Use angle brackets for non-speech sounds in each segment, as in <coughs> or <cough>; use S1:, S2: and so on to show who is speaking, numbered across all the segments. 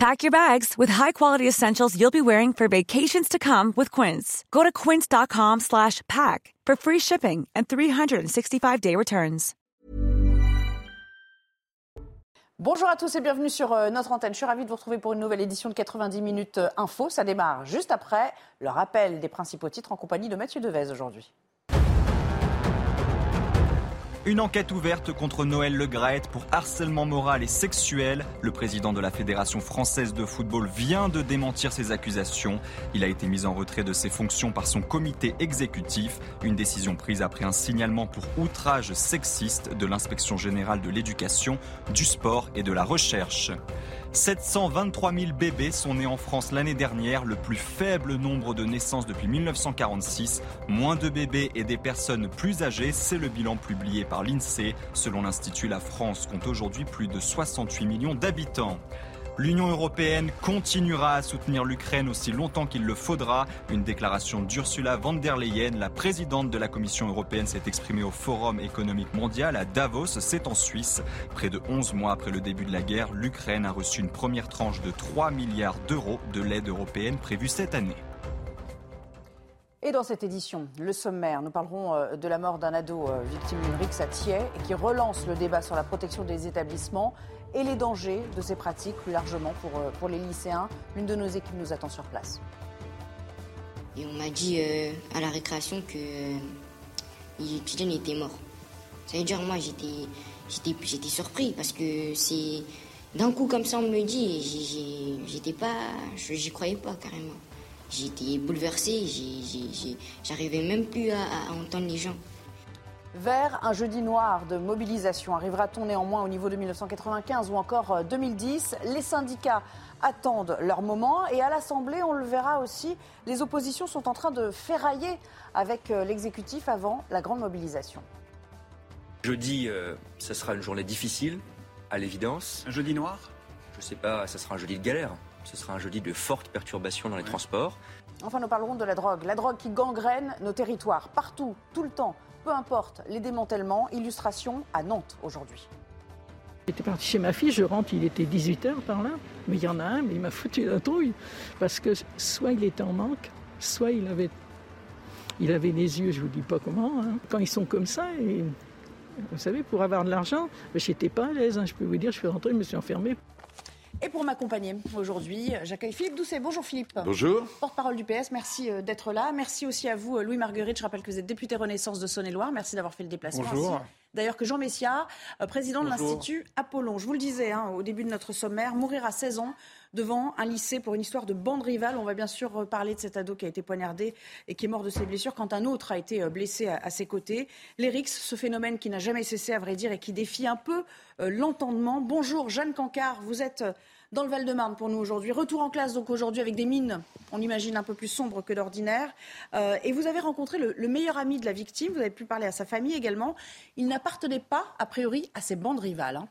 S1: Pack your bags with high-quality essentials you'll be wearing for vacations to come with Quince. Go to quince.com slash pack for free shipping and 365-day returns.
S2: Bonjour à tous et bienvenue sur euh, notre antenne. Je suis ravie de vous retrouver pour une nouvelle édition de 90 minutes euh, info. Ça démarre juste après le rappel des principaux titres en compagnie de Mathieu Devez aujourd'hui.
S3: Une enquête ouverte contre Noël Le Graët pour harcèlement moral et sexuel. Le président de la Fédération française de football vient de démentir ces accusations. Il a été mis en retrait de ses fonctions par son comité exécutif. Une décision prise après un signalement pour outrage sexiste de l'inspection générale de l'éducation, du sport et de la recherche. 723 000 bébés sont nés en France l'année dernière, le plus faible nombre de naissances depuis 1946. Moins de bébés et des personnes plus âgées, c'est le bilan publié par l'INSEE. Selon l'Institut, la France compte aujourd'hui plus de 68 millions d'habitants. L'Union européenne continuera à soutenir l'Ukraine aussi longtemps qu'il le faudra. Une déclaration d'Ursula von der Leyen, la présidente de la Commission européenne, s'est exprimée au Forum économique mondial à Davos, c'est en Suisse. Près de 11 mois après le début de la guerre, l'Ukraine a reçu une première tranche de 3 milliards d'euros de l'aide européenne prévue cette année.
S2: Et dans cette édition, le sommaire, nous parlerons euh, de la mort d'un ado euh, victime d'une rixe à Thiers et qui relance le débat sur la protection des établissements et les dangers de ces pratiques plus largement pour, euh, pour les lycéens. L'une de nos équipes nous attend sur place.
S4: Et on m'a dit euh, à la récréation que euh, était mort. Ça veut dire moi j'étais j'étais j'étais surpris parce que c'est d'un coup comme ça on me le dit j'étais pas j'y croyais pas carrément. J'étais j'ai- j'arrivais même plus à entendre les gens.
S2: Vers un jeudi noir de mobilisation, arrivera-t-on néanmoins au niveau de 1995 ou encore euh, 2010 Les syndicats attendent leur moment et à l'Assemblée, on le verra aussi, les oppositions sont en train de ferrailler avec euh, l'exécutif avant la grande mobilisation.
S5: Jeudi, euh, ça sera une journée difficile, à l'évidence.
S6: Un jeudi noir?
S5: Je sais pas, ça sera un jeudi de galère. Ce sera un jeudi de fortes perturbations dans les transports.
S2: Enfin, nous parlerons de la drogue. La drogue qui gangrène nos territoires, partout, tout le temps, peu importe les démantèlements. Illustration à Nantes aujourd'hui.
S7: J'étais partie chez ma fille, je rentre, il était 18h par là, mais il y en a un, mais il m'a foutu la trouille, parce que soit il était en manque, soit il avait, il avait les yeux, je vous dis pas comment, hein. quand ils sont comme ça, vous savez, pour avoir de l'argent, ben, j'étais pas à l'aise, hein, je peux vous dire, je suis rentrée, je me suis enfermée.
S2: Et pour m'accompagner aujourd'hui, j'accueille Philippe Doucet. Bonjour Philippe.
S8: Bonjour.
S2: Porte-parole du PS, merci euh, d'être là. Merci aussi à vous, euh, Louis Marguerite. Je rappelle que vous êtes député Renaissance de Saône-et-Loire. Merci d'avoir fait le déplacement.
S8: Bonjour.
S2: Ainsi, D'ailleurs que Jean Messia, euh, président de l'Institut Apollon. Je vous le disais hein, au début de notre sommaire, mourir à 16 ans devant un lycée pour une histoire de bande rivale. On va bien sûr parler de cet ado qui a été poignardé et qui est mort de ses blessures quand un autre a été euh, blessé à, ses côtés. L'ERIX, ce phénomène qui n'a jamais cessé à vrai dire et qui défie un peu euh, l'entendement. Bonjour Jeanne Cancard, vous êtes euh, dans le Val-de-Marne pour nous aujourd'hui. Retour en classe donc aujourd'hui avec des mines, on imagine un peu plus sombres que d'ordinaire. Et vous avez rencontré le, le meilleur ami de la victime, vous avez pu parler à sa famille également. Il n'appartenait pas, a priori, à ces bandes rivales. hein.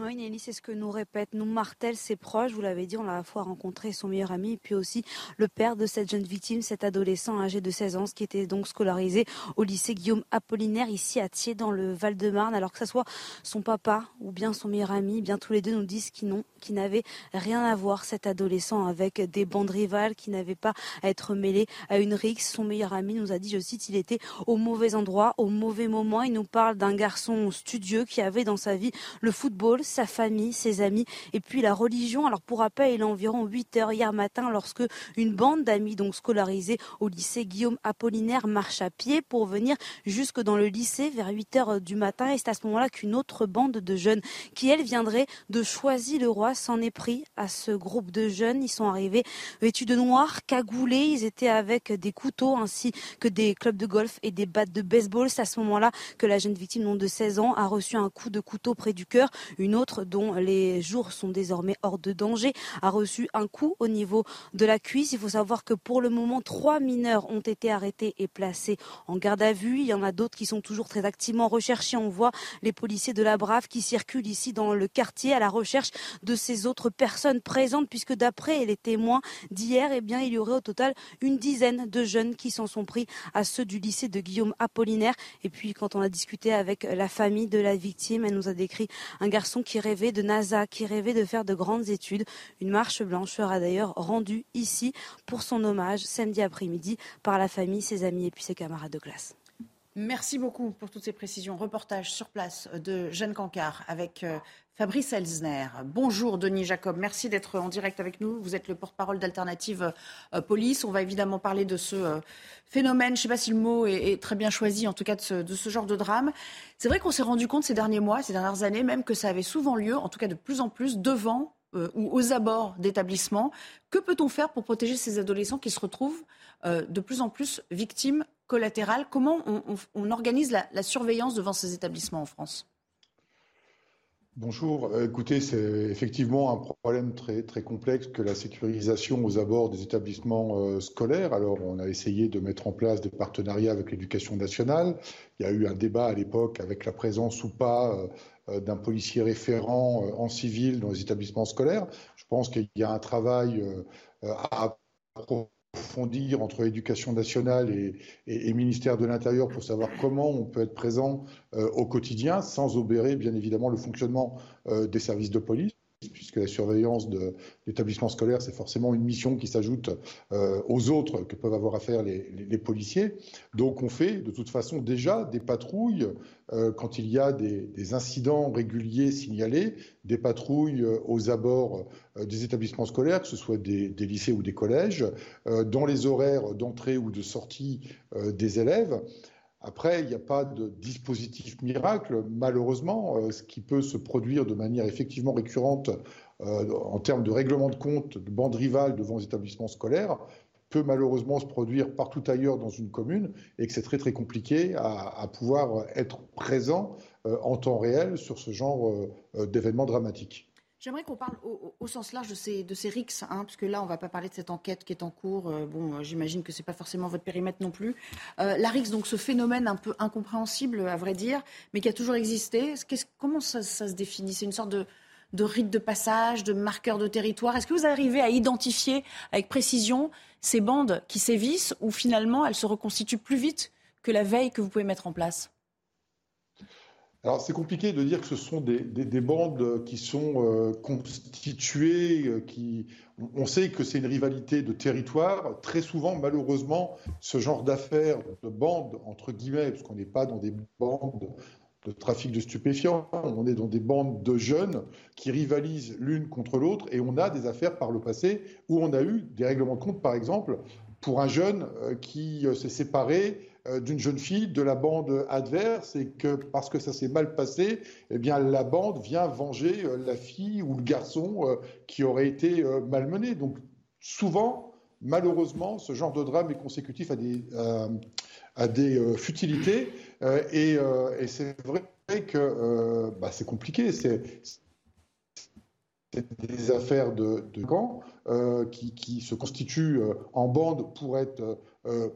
S9: Oui, Nelly, c'est ce que nous répète, nous martèle ses proches. Vous l'avez dit, on l'a à la fois rencontré son meilleur ami et puis aussi le père de cette jeune victime, cet adolescent âgé de 16 ans, qui était donc scolarisé au lycée Guillaume Apollinaire ici à Thiers dans le Val-de-Marne. Alors que ce soit son papa ou bien son meilleur ami, bien tous les deux nous disent qu'ils n'ont, n'avaient rien à voir cet adolescent avec des bandes rivales, qui n'avaient pas à être mêlés à une rixe. Son meilleur ami nous a dit, je cite, il était au mauvais endroit, au mauvais moment. Il nous parle d'un garçon studieux qui avait dans sa vie le football, sa famille, ses amis et puis la religion. Alors pour rappel, il est environ 8 heures hier matin lorsque une bande d'amis donc scolarisés au lycée Guillaume Apollinaire marche à pied pour venir jusque dans le lycée vers 8 heures du matin et c'est à ce moment-là qu'une autre bande de jeunes qui elle viendrait de Choisy-le-Roi s'en est pris à ce groupe de jeunes. Ils sont arrivés vêtus de noir, cagoulés, ils étaient avec des couteaux ainsi que des clubs de golf et des battes de baseball. C'est à ce moment-là que la jeune victime, non de 16 ans, a reçu un coup de couteau près du cœur. Une autre, dont les jours sont désormais hors de danger, a reçu un coup au niveau de la cuisse. Il faut savoir que pour le moment, trois mineurs ont été arrêtés et placés en garde à vue. Il y en a d'autres qui sont toujours très activement recherchés. On voit les policiers de la Brave qui circulent ici dans le quartier à la recherche de ces autres personnes présentes, puisque d'après les témoins d'hier, eh bien, il y aurait au total une dizaine de jeunes qui s'en sont pris à ceux du lycée de Guillaume Apollinaire. Et puis, quand on a discuté avec la famille de la victime, elle nous a décrit un garçon qui rêvait de NASA, qui rêvait de faire de grandes études. Une marche blanche sera d'ailleurs rendue ici pour son hommage samedi après-midi par la famille, ses amis et puis ses camarades de classe.
S2: Merci beaucoup pour toutes ces précisions. Reportage sur place de Jeanne Cancard avec euh, Fabrice Elsner. Bonjour Denis Jacob, merci d'être en direct avec nous. Vous êtes le porte-parole d'Alternative euh, Police. On va évidemment parler de ce euh, phénomène, je ne sais pas si le mot est, très bien choisi, en tout cas de ce, genre de drame. C'est vrai qu'on s'est rendu compte ces derniers mois, ces dernières années même, que ça avait souvent lieu, en tout cas de plus en plus, devant ou aux abords d'établissements. Que peut-on faire pour protéger ces adolescents qui se retrouvent de plus en plus victimes Comment on, organise la surveillance devant ces établissements en France?
S6: Bonjour. Euh, écoutez, c'est effectivement un problème très, très complexe que la sécurisation aux abords des établissements euh, scolaires. Alors, on a essayé de mettre en place des partenariats avec l'éducation nationale. Il y a eu un débat à l'époque avec la présence ou pas euh, d'un policier référent en civil dans les établissements scolaires. Je pense qu'il y a un travail à approfondir entre éducation nationale et, ministère de l'Intérieur pour savoir comment on peut être présent euh, au quotidien sans obérer bien évidemment le fonctionnement euh, des services de police puisque la surveillance de l'établissement scolaire, c'est forcément une mission qui s'ajoute euh, aux autres que peuvent avoir à faire les, policiers. Donc on fait de toute façon déjà des patrouilles euh, quand il y a des, incidents réguliers signalés, des patrouilles euh, aux abords des établissements scolaires, que ce soit des, des lycées ou des collèges, dans les horaires d'entrée ou de sortie des élèves. Après, il n'y a pas de dispositif miracle, malheureusement. Euh, ce qui peut se produire de manière effectivement récurrente euh, en termes de règlement de compte de bandes rivales devant les établissements scolaires peut malheureusement se produire partout ailleurs dans une commune et que c'est très très compliqué à, pouvoir être présent euh, en temps réel sur ce genre d'événements dramatiques.
S2: J'aimerais qu'on parle au, sens large de ces, de ces RICS, hein, là, on ne va pas parler de cette enquête qui est en cours. Euh, bon, euh, j'imagine que ce n'est pas forcément votre périmètre non plus. Euh, la RICS, donc ce phénomène un peu incompréhensible, à vrai dire, mais qui a toujours existé, comment ça, se définit? C'est une sorte de, de rite de passage, de marqueur de territoire Est-ce que vous arrivez à identifier avec précision ces bandes qui sévissent, ou finalement elles se reconstituent plus vite que la veille que vous pouvez mettre en place?
S6: Alors c'est compliqué de dire que ce sont des, bandes qui sont euh, constituées, euh, qui on sait que c'est une rivalité de territoire. Très souvent, malheureusement, ce genre d'affaires de bandes entre guillemets, parce qu'on n'est pas dans des bandes de trafic de stupéfiants, on est dans des bandes de jeunes qui rivalisent l'une contre l'autre, et on a des affaires par le passé où on a eu des règlements de compte, par exemple, pour un jeune euh, qui s'est séparé d'une jeune fille de la bande adverse et que parce que ça s'est mal passé, eh bien la bande vient venger euh, la fille ou le garçon euh, qui aurait été malmené. Donc souvent, malheureusement, ce genre de drame est consécutif à des, à des futilités et, et c'est vrai que bah, c'est compliqué. C'est des affaires de, de camp qui, qui, se constituent en bande pour être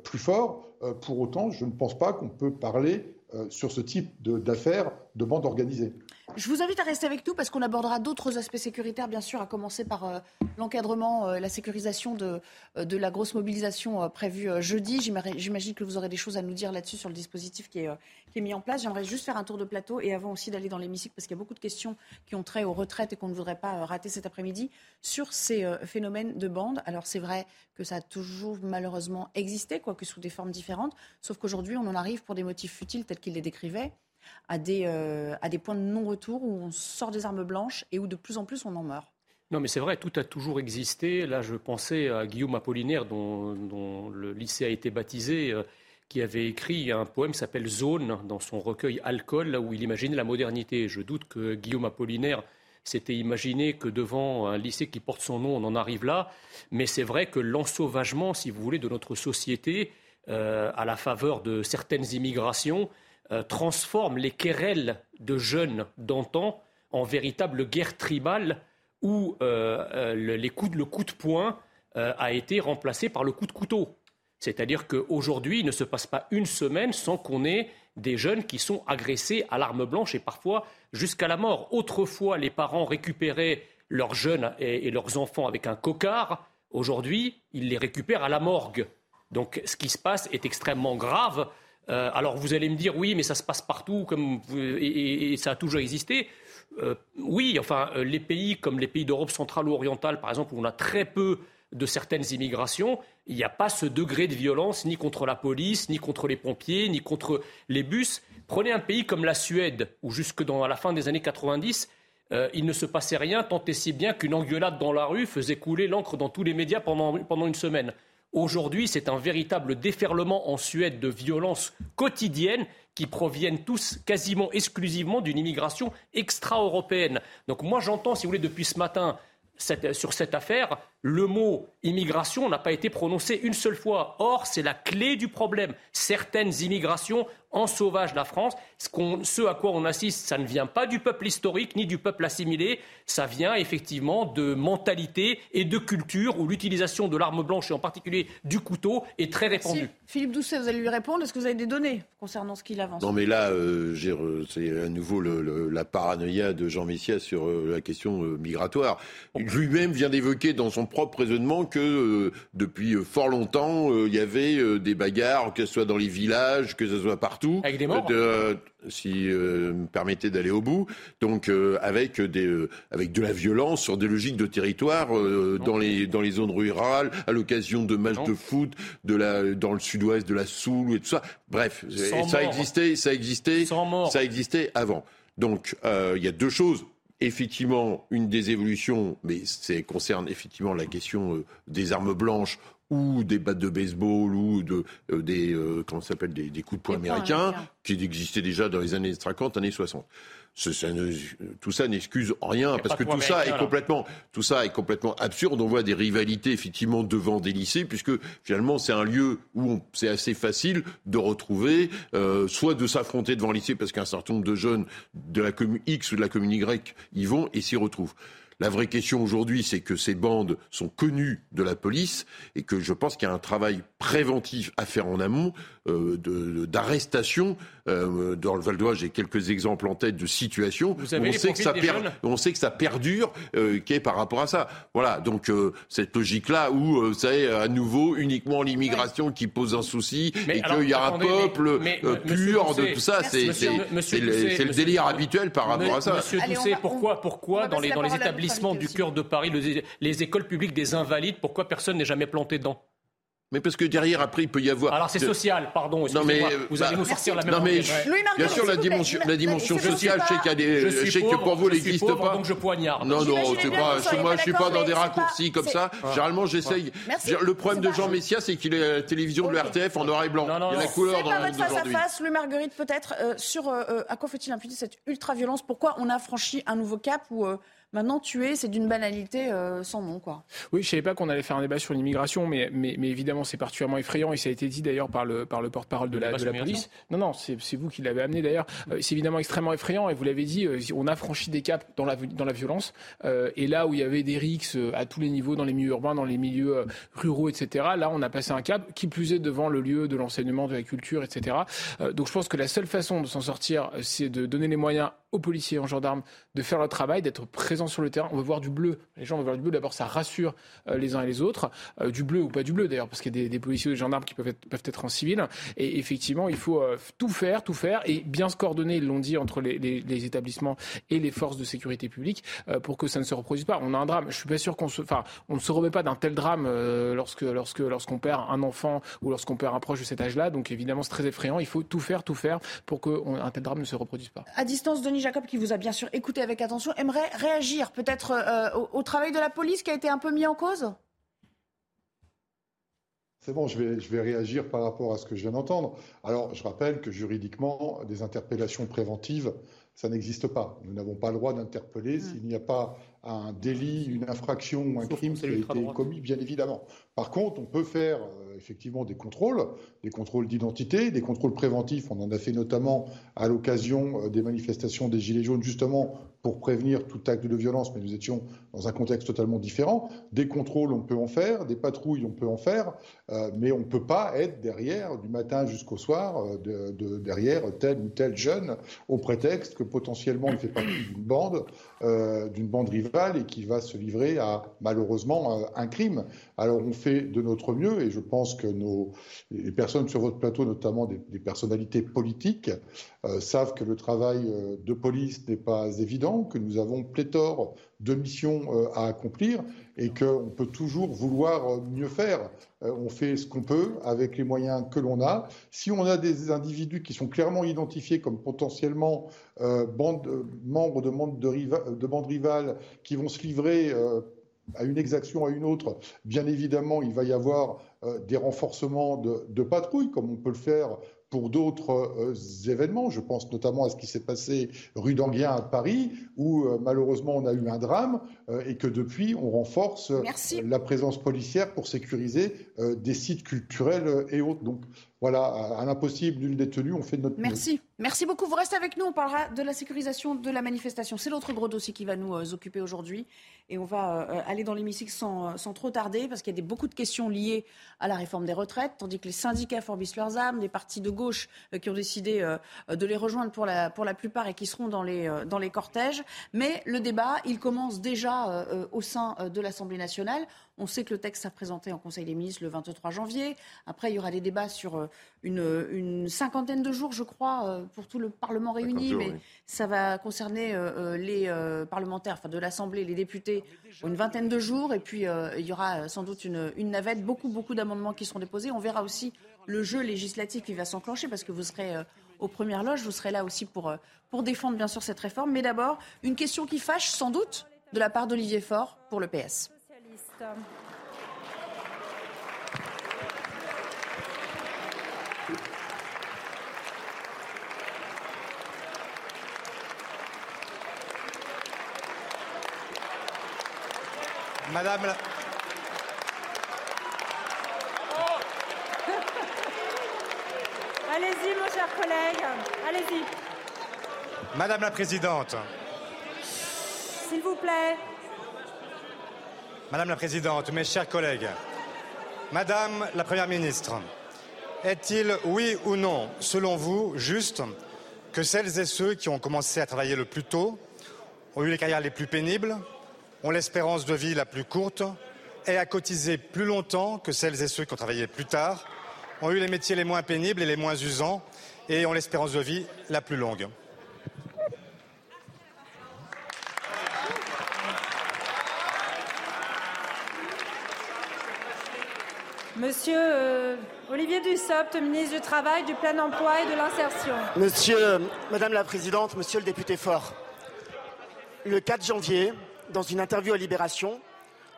S6: plus forts. Euh, pour autant, je ne pense pas qu'on peut parler euh, sur ce type d'affaires de, bande organisée.
S2: Je vous invite à rester avec nous parce qu'on abordera d'autres aspects sécuritaires, bien sûr, à commencer par euh, l'encadrement, la sécurisation de, de, la grosse mobilisation prévue jeudi. J'imagine que vous aurez des choses à nous dire là-dessus sur le dispositif qui est, qui est mis en place. J'aimerais juste faire un tour de plateau et avant aussi d'aller dans l'hémicycle parce qu'il y a beaucoup de questions qui ont trait aux retraites et qu'on ne voudrait pas rater cet après-midi sur ces phénomènes de bande. Alors c'est vrai que ça a toujours malheureusement existé, quoique sous des formes différentes, sauf qu'aujourd'hui on en arrive pour des motifs futiles tels qu'il les décrivait à des, euh, à des points de non-retour où on sort des armes blanches et où de plus en plus on en meurt.
S8: Non, mais c'est vrai, tout a toujours existé. Là, je pensais à Guillaume Apollinaire, dont, le lycée a été baptisé. Euh, qui avait écrit un poème qui s'appelle Zone dans son recueil Alcool, où il imaginait la modernité. Je doute que Guillaume Apollinaire s'était imaginé que devant un lycée qui porte son nom, on en arrive là. Mais c'est vrai que l'ensauvagement, si vous voulez, de notre société, euh, à la faveur de certaines immigrations, euh, transforme les querelles de jeunes d'antan en véritable guerre tribale où les coups, le coup de poing a été remplacé par le coup de couteau. C'est-à-dire qu'aujourd'hui, il ne se passe pas une semaine sans qu'on ait des jeunes qui sont agressés à l'arme blanche et parfois jusqu'à la mort. Autrefois, les parents récupéraient leurs jeunes et, leurs enfants avec un cocard. Aujourd'hui, ils les récupèrent à la morgue. Donc ce qui se passe est extrêmement grave. Euh, alors vous allez me dire oui, mais ça se passe partout comme, et, ça a toujours existé. Euh, oui, enfin les pays comme les pays d'Europe centrale ou orientale, par exemple, où on a très peu de certaines immigrations, il n'y a pas ce degré de violence ni contre la police, ni contre les pompiers, ni contre les bus. Prenez un pays comme la Suède, où jusque dans la fin des années 90, euh, il ne se passait rien, tant et si bien qu'une engueulade dans la rue faisait couler l'encre dans tous les médias pendant, pendant une semaine. Aujourd'hui, c'est un véritable déferlement en Suède de violences quotidiennes qui proviennent tous quasiment exclusivement d'une immigration extra-européenne. Donc moi j'entends, si vous voulez, depuis ce matin, sur cette affaire, le mot immigration n'a pas été prononcé une seule fois. Or, c'est la clé du problème. Certaines immigrations en sauvage la France. Ce, à quoi on assiste, ça ne vient pas du peuple historique ni du peuple assimilé, ça vient effectivement de mentalité et de culture où l'utilisation de l'arme blanche et en particulier du couteau est très répandue.
S2: Philippe Doucet, vous allez lui répondre. Est-ce que vous avez des données concernant ce qu'il avance?
S10: Non, mais là, euh, c'est à nouveau la paranoïa de Jean Messia sur euh, la question euh, migratoire. Lui-même vient d'évoquer dans son propre raisonnement que depuis fort longtemps, il y avait des bagarres, que ce soit dans les villages, que ce soit partout
S8: avec des morts.
S10: si euh, me permettez d'aller au bout, donc euh, avec des, euh, avec de la violence sur des logiques de territoire dans les dans les zones rurales, à l'occasion de matchs de foot, de la dans le sud-ouest de la Soule et tout ça. Bref, ça existait, ça existait, ça existait avant. Donc il y a deux choses effectivement une des évolutions, mais ça concerne effectivement la question des armes blanches ou des battes de baseball ou de, euh, des, euh, comment s'appelle, des, des, coups de poing américains, qui existaient déjà dans les années 50, années 60. Ça tout ça n'excuse rien parce que tout ça est complètement, tout ça est complètement absurde. On voit des rivalités effectivement devant des lycées puisque finalement c'est un lieu où c'est assez facile de retrouver, euh, soit de s'affronter devant le lycée parce qu'un certain nombre de jeunes de la commune X ou de la commune Y y vont et s'y retrouvent. La vraie question aujourd'hui, c'est que ces bandes sont connues de la police et que je pense qu'il y a un travail préventif à faire en amont euh, d'arrestation. Euh, dans le Val d'Oise, j'ai quelques exemples en tête de situations où on sait, que ça on sait que ça perdure, euh, qui est par rapport à ça. Voilà, donc euh, cette logique-là où c'est à nouveau uniquement l'immigration qui pose un souci et qu'il y a un peuple pur de tout ça, c'est le, délire habituel par rapport à ça.
S8: Monsieur Doucet, pourquoi, pourquoi dans les, dans les établissements du cœur de Paris, les écoles publiques des invalides, pourquoi personne n'est jamais planté dedans?
S10: Mais parce que derrière, après, il peut y avoir.
S8: Alors c'est social, pardon. Non mais vous allez bah, nous sortir la même.
S10: Non mais bien sûr, la dimension, la dimension sociale, je sais qu'il y a des, je sais que pour vous, n'existe pas.
S8: Donc je poignarde.
S10: Non non, c'est pas. Moi, je suis pas dans des raccourcis comme ça. Généralement, j'essaye. Le problème de Jean Messia, c'est qu'il est à la télévision de l'RTF en noir et blanc. Il y a la couleur dans
S2: votre face à face, Louis Marguerite, peut-être euh, sur euh, euh, à quoi faut-il imputer cette ultra violence Pourquoi on a franchi un nouveau cap ou Maintenant, tuer, c'est d'une banalité euh, sans nom, quoi.
S11: Oui, je ne savais pas qu'on allait faire un débat sur l'immigration, mais, mais, évidemment, c'est particulièrement effrayant et ça a été dit d'ailleurs par le, par le porte-parole de la, de la police. Non, non, c'est vous qui l'avez amené d'ailleurs. Euh, c'est évidemment extrêmement effrayant et vous l'avez dit, euh, on a franchi des caps dans la, dans la violence. et là où il y avait des rixes à tous les niveaux, dans les milieux urbains, dans les milieux ruraux, etc., là, on a passé un cap, qui plus est devant le lieu de l'enseignement, de la culture, etc. donc je pense que la seule façon de s'en sortir, c'est de donner les moyens aux policiers, aux gendarmes de faire leur travail, d'être présents sur le terrain. On veut voir du bleu. Les gens veulent voir du bleu. D'abord, ça rassure euh, les uns et les autres. Euh, du bleu ou pas du bleu, d'ailleurs, parce qu'il y a des, policiers ou des gendarmes qui peuvent être, en civil. Et effectivement, il faut euh, tout faire, tout faire, et bien se coordonner, ils l'ont dit, entre les, les, établissements et les forces de sécurité publique pour que ça ne se reproduise pas. On a un drame. Je suis pas sûr qu'on se, enfin, on ne se remet pas d'un tel drame lorsque, lorsque, lorsqu'on perd un enfant ou lorsqu'on perd un proche de cet âge-là. Donc évidemment, c'est très effrayant. Il faut tout faire, tout faire pour qu'un tel drame ne se reproduise pas.
S2: À distance, Denis Jacob, qui vous a bien sûr écouté avec attention, aimerait réagir peut-être euh, au, travail de la police qui a été un peu mis en cause?
S6: C'est bon, je vais, je vais réagir par rapport à ce que je viens d'entendre. Alors, je rappelle que juridiquement, des interpellations préventives ça n'existe pas. Nous n'avons pas le droit d'interpeller mmh. s'il n'y a pas un délit, une infraction ou un crime qui a été commis, bien évidemment. Par contre, on peut faire euh, effectivement des contrôles, des contrôles d'identité, des contrôles préventifs. On en a fait notamment à l'occasion euh, des manifestations des Gilets jaunes, justement pour prévenir tout acte de violence, mais nous étions dans un contexte totalement différent. Des contrôles, on peut en faire, des patrouilles, on peut en faire, euh, mais on ne peut pas être derrière, du matin jusqu'au soir, de, de, derrière tel ou tel jeune, au prétexte que potentiellement il fait partie d'une bande, d'une bande rivale et qui va se livrer à malheureusement un crime. Alors on de notre mieux et je pense que nos, les personnes sur votre plateau, notamment des, personnalités politiques, euh, savent que le travail euh, de police n'est pas évident, que nous avons pléthore de missions euh, à accomplir et qu'on peut toujours vouloir mieux faire. On fait ce qu'on peut avec les moyens que l'on a. Si on a des individus qui sont clairement identifiés comme potentiellement bande, membres de bandes de, de bandes rivales qui vont se livrer à une exaction à une autre, bien évidemment, il va y avoir des renforcements de, de patrouilles, comme on peut le faire pour d'autres euh, événements. Je pense notamment à ce qui s'est passé rue d'Anguien à Paris, où euh, malheureusement on a eu un drame euh, et que depuis on renforce la présence policière pour sécuriser des sites culturels et autres. Donc voilà, à l'impossible, nul détenu, on fait de notre
S2: Merci. Merci beaucoup. Vous restez avec nous. On parlera de la sécurisation de la manifestation. C'est l'autre gros dossier qui va nous euh, occuper aujourd'hui. Et on va euh, aller dans l'hémicycle sans, sans, trop tarder, parce qu'il y a des, beaucoup de questions liées à la réforme des retraites, tandis que les syndicats forbissent leurs armes, des partis de gauche euh, qui ont décidé de les rejoindre pour la, pour la plupart et qui seront dans les, dans les cortèges. Mais le débat, il commence déjà au sein de l'Assemblée nationale. On sait que le texte sera présenté en Conseil des ministres le 23 janvier. Après, il y aura des débats sur euh, une, cinquantaine de jours, je crois, euh, pour tout le Parlement réuni. mais ça va concerner euh, les parlementaires enfin, de l'Assemblée, les députés, une vingtaine de jours. Et puis, il y aura sans doute une, navette, beaucoup, beaucoup d'amendements qui seront déposés. On verra aussi le jeu législatif qui va s'enclencher parce que vous serez aux premières loges. Vous serez là aussi pour, pour défendre, bien sûr, cette réforme. Mais d'abord, une question qui fâche sans doute de la part d'Olivier Faure pour le PS.
S12: Madame la... <laughs>
S13: Allez-y, mon cher collègue. Allez-y.
S12: Madame la Présidente.
S13: S'il vous plaît.
S12: Madame la Présidente, mes chers collègues, Madame la Première ministre, est-il, oui ou non, selon vous, juste que celles et ceux qui ont commencé à travailler le plus tôt ont eu les carrières les plus pénibles, ont l'espérance de vie la plus courte et à cotisé plus longtemps que celles et ceux qui ont travaillé plus tard, ont eu les métiers les moins pénibles et les moins usants et ont l'espérance de vie la plus longue?
S13: Monsieur euh, Olivier Dussopt, ministre du Travail, du Plein Emploi et de l'Insertion.
S14: Monsieur, Madame la Présidente, Monsieur le député Fort, le 4 janvier, dans une interview à Libération,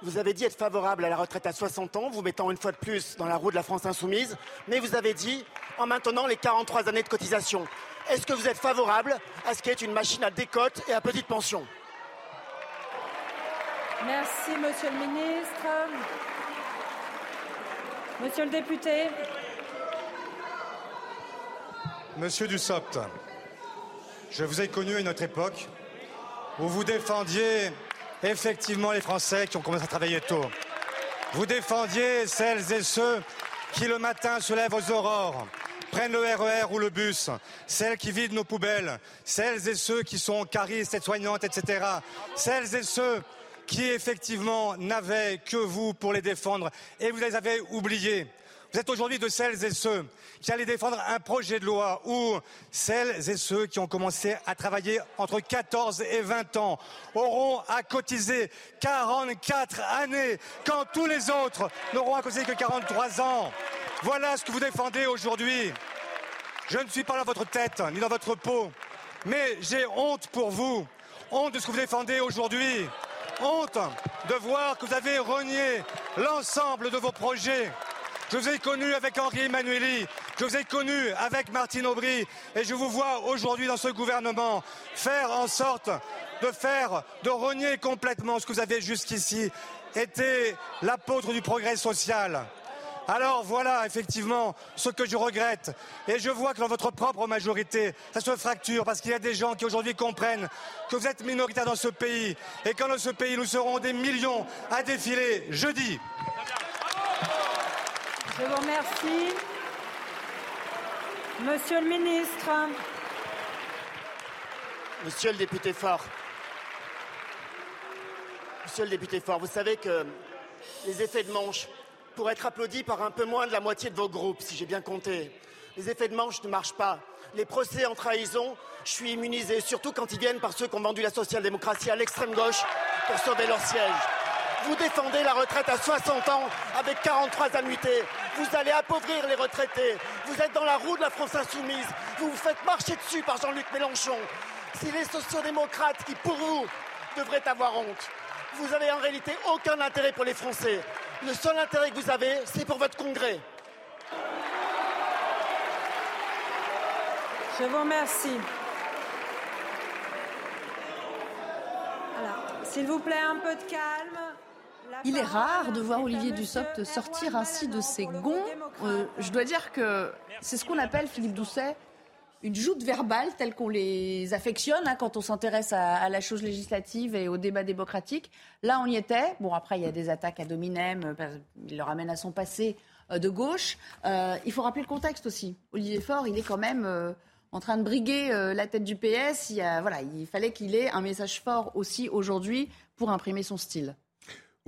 S14: vous avez dit être favorable à la retraite à 60 ans, vous mettant une fois de plus dans la roue de la France insoumise, mais vous avez dit en maintenant les 43 années de cotisation. Est-ce que vous êtes favorable à ce qui est une machine à décote et à petite pension?
S13: Merci, Monsieur le Ministre. Monsieur le député.
S12: Monsieur Dussopt, je vous ai connu à une autre époque où vous défendiez effectivement les Français qui ont commencé à travailler tôt. Vous défendiez celles et ceux qui le matin se lèvent aux aurores, prennent le RER e ou le bus, celles qui vident nos poubelles, celles et ceux qui sont caristes et soignantes, etc. Celles et ceux qui effectivement n'avaient que vous pour les défendre et vous les avez oubliés. Vous êtes aujourd'hui de celles et ceux qui allaient défendre un projet de loi où celles et ceux qui ont commencé à travailler entre 14 et 20 ans auront à cotiser 44 années quand tous les autres n'auront à cotiser que 43 ans. Voilà ce que vous défendez aujourd'hui. Je ne suis pas dans votre tête ni dans votre peau, mais j'ai honte pour vous, honte de ce que vous défendez aujourd'hui honte de voir que vous avez renié l'ensemble de vos projets. Je vous ai connu avec Henri Emmanueli, je vous ai connu avec Martine Aubry, et je vous vois aujourd'hui dans ce gouvernement faire en sorte de faire, de renier complètement ce que vous avez jusqu'ici été l'apôtre du progrès social. Alors voilà effectivement ce que je regrette. Et je vois que dans votre propre majorité, ça se fracture parce qu'il y a des gens qui aujourd'hui comprennent que vous êtes minoritaire dans ce pays et qu'en dans ce pays, nous serons des millions à défiler jeudi.
S13: Je vous remercie. Monsieur le ministre.
S14: Monsieur le député fort. Monsieur le député fort, vous savez que les effets de manche pourraient être applaudis par un peu moins de la moitié de vos groupes, si j'ai bien compté. Les effets de manche ne marchent pas. Les procès en trahison, je suis immunisé, surtout quand ils viennent par ceux qui ont vendu la social-démocratie à l'extrême gauche pour sauver leur siège. Vous défendez la retraite à 60 ans avec 43 annuités. Vous allez appauvrir les retraités. Vous êtes dans la roue de la France insoumise. Vous vous faites marcher dessus par Jean-Luc Mélenchon. Si les sociodémocrates qui, pour vous, devraient avoir honte, vous avez en réalité aucun intérêt pour les Français. Le seul intérêt que vous avez, c'est pour votre congrès.
S13: Je vous remercie. S'il vous plaît, un peu de calme.
S2: Il est rare de voir Olivier Dussopt sortir ainsi de ses gonds. Euh, je dois dire que c'est ce qu'on appelle, Philippe Doucet, une joute verbale telle qu'on les affectionne hein, quand on s'intéresse à, la chose législative et au débat démocratique. Là, on y était. Bon, après, il y a des attaques à Dominem, euh, il le ramène à son passé euh, de gauche. il faut rappeler le contexte aussi. Olivier Faure, il est quand même en train de briguer la tête du PS. Il, voilà, il fallait qu'il ait un message fort aussi aujourd'hui pour imprimer son style.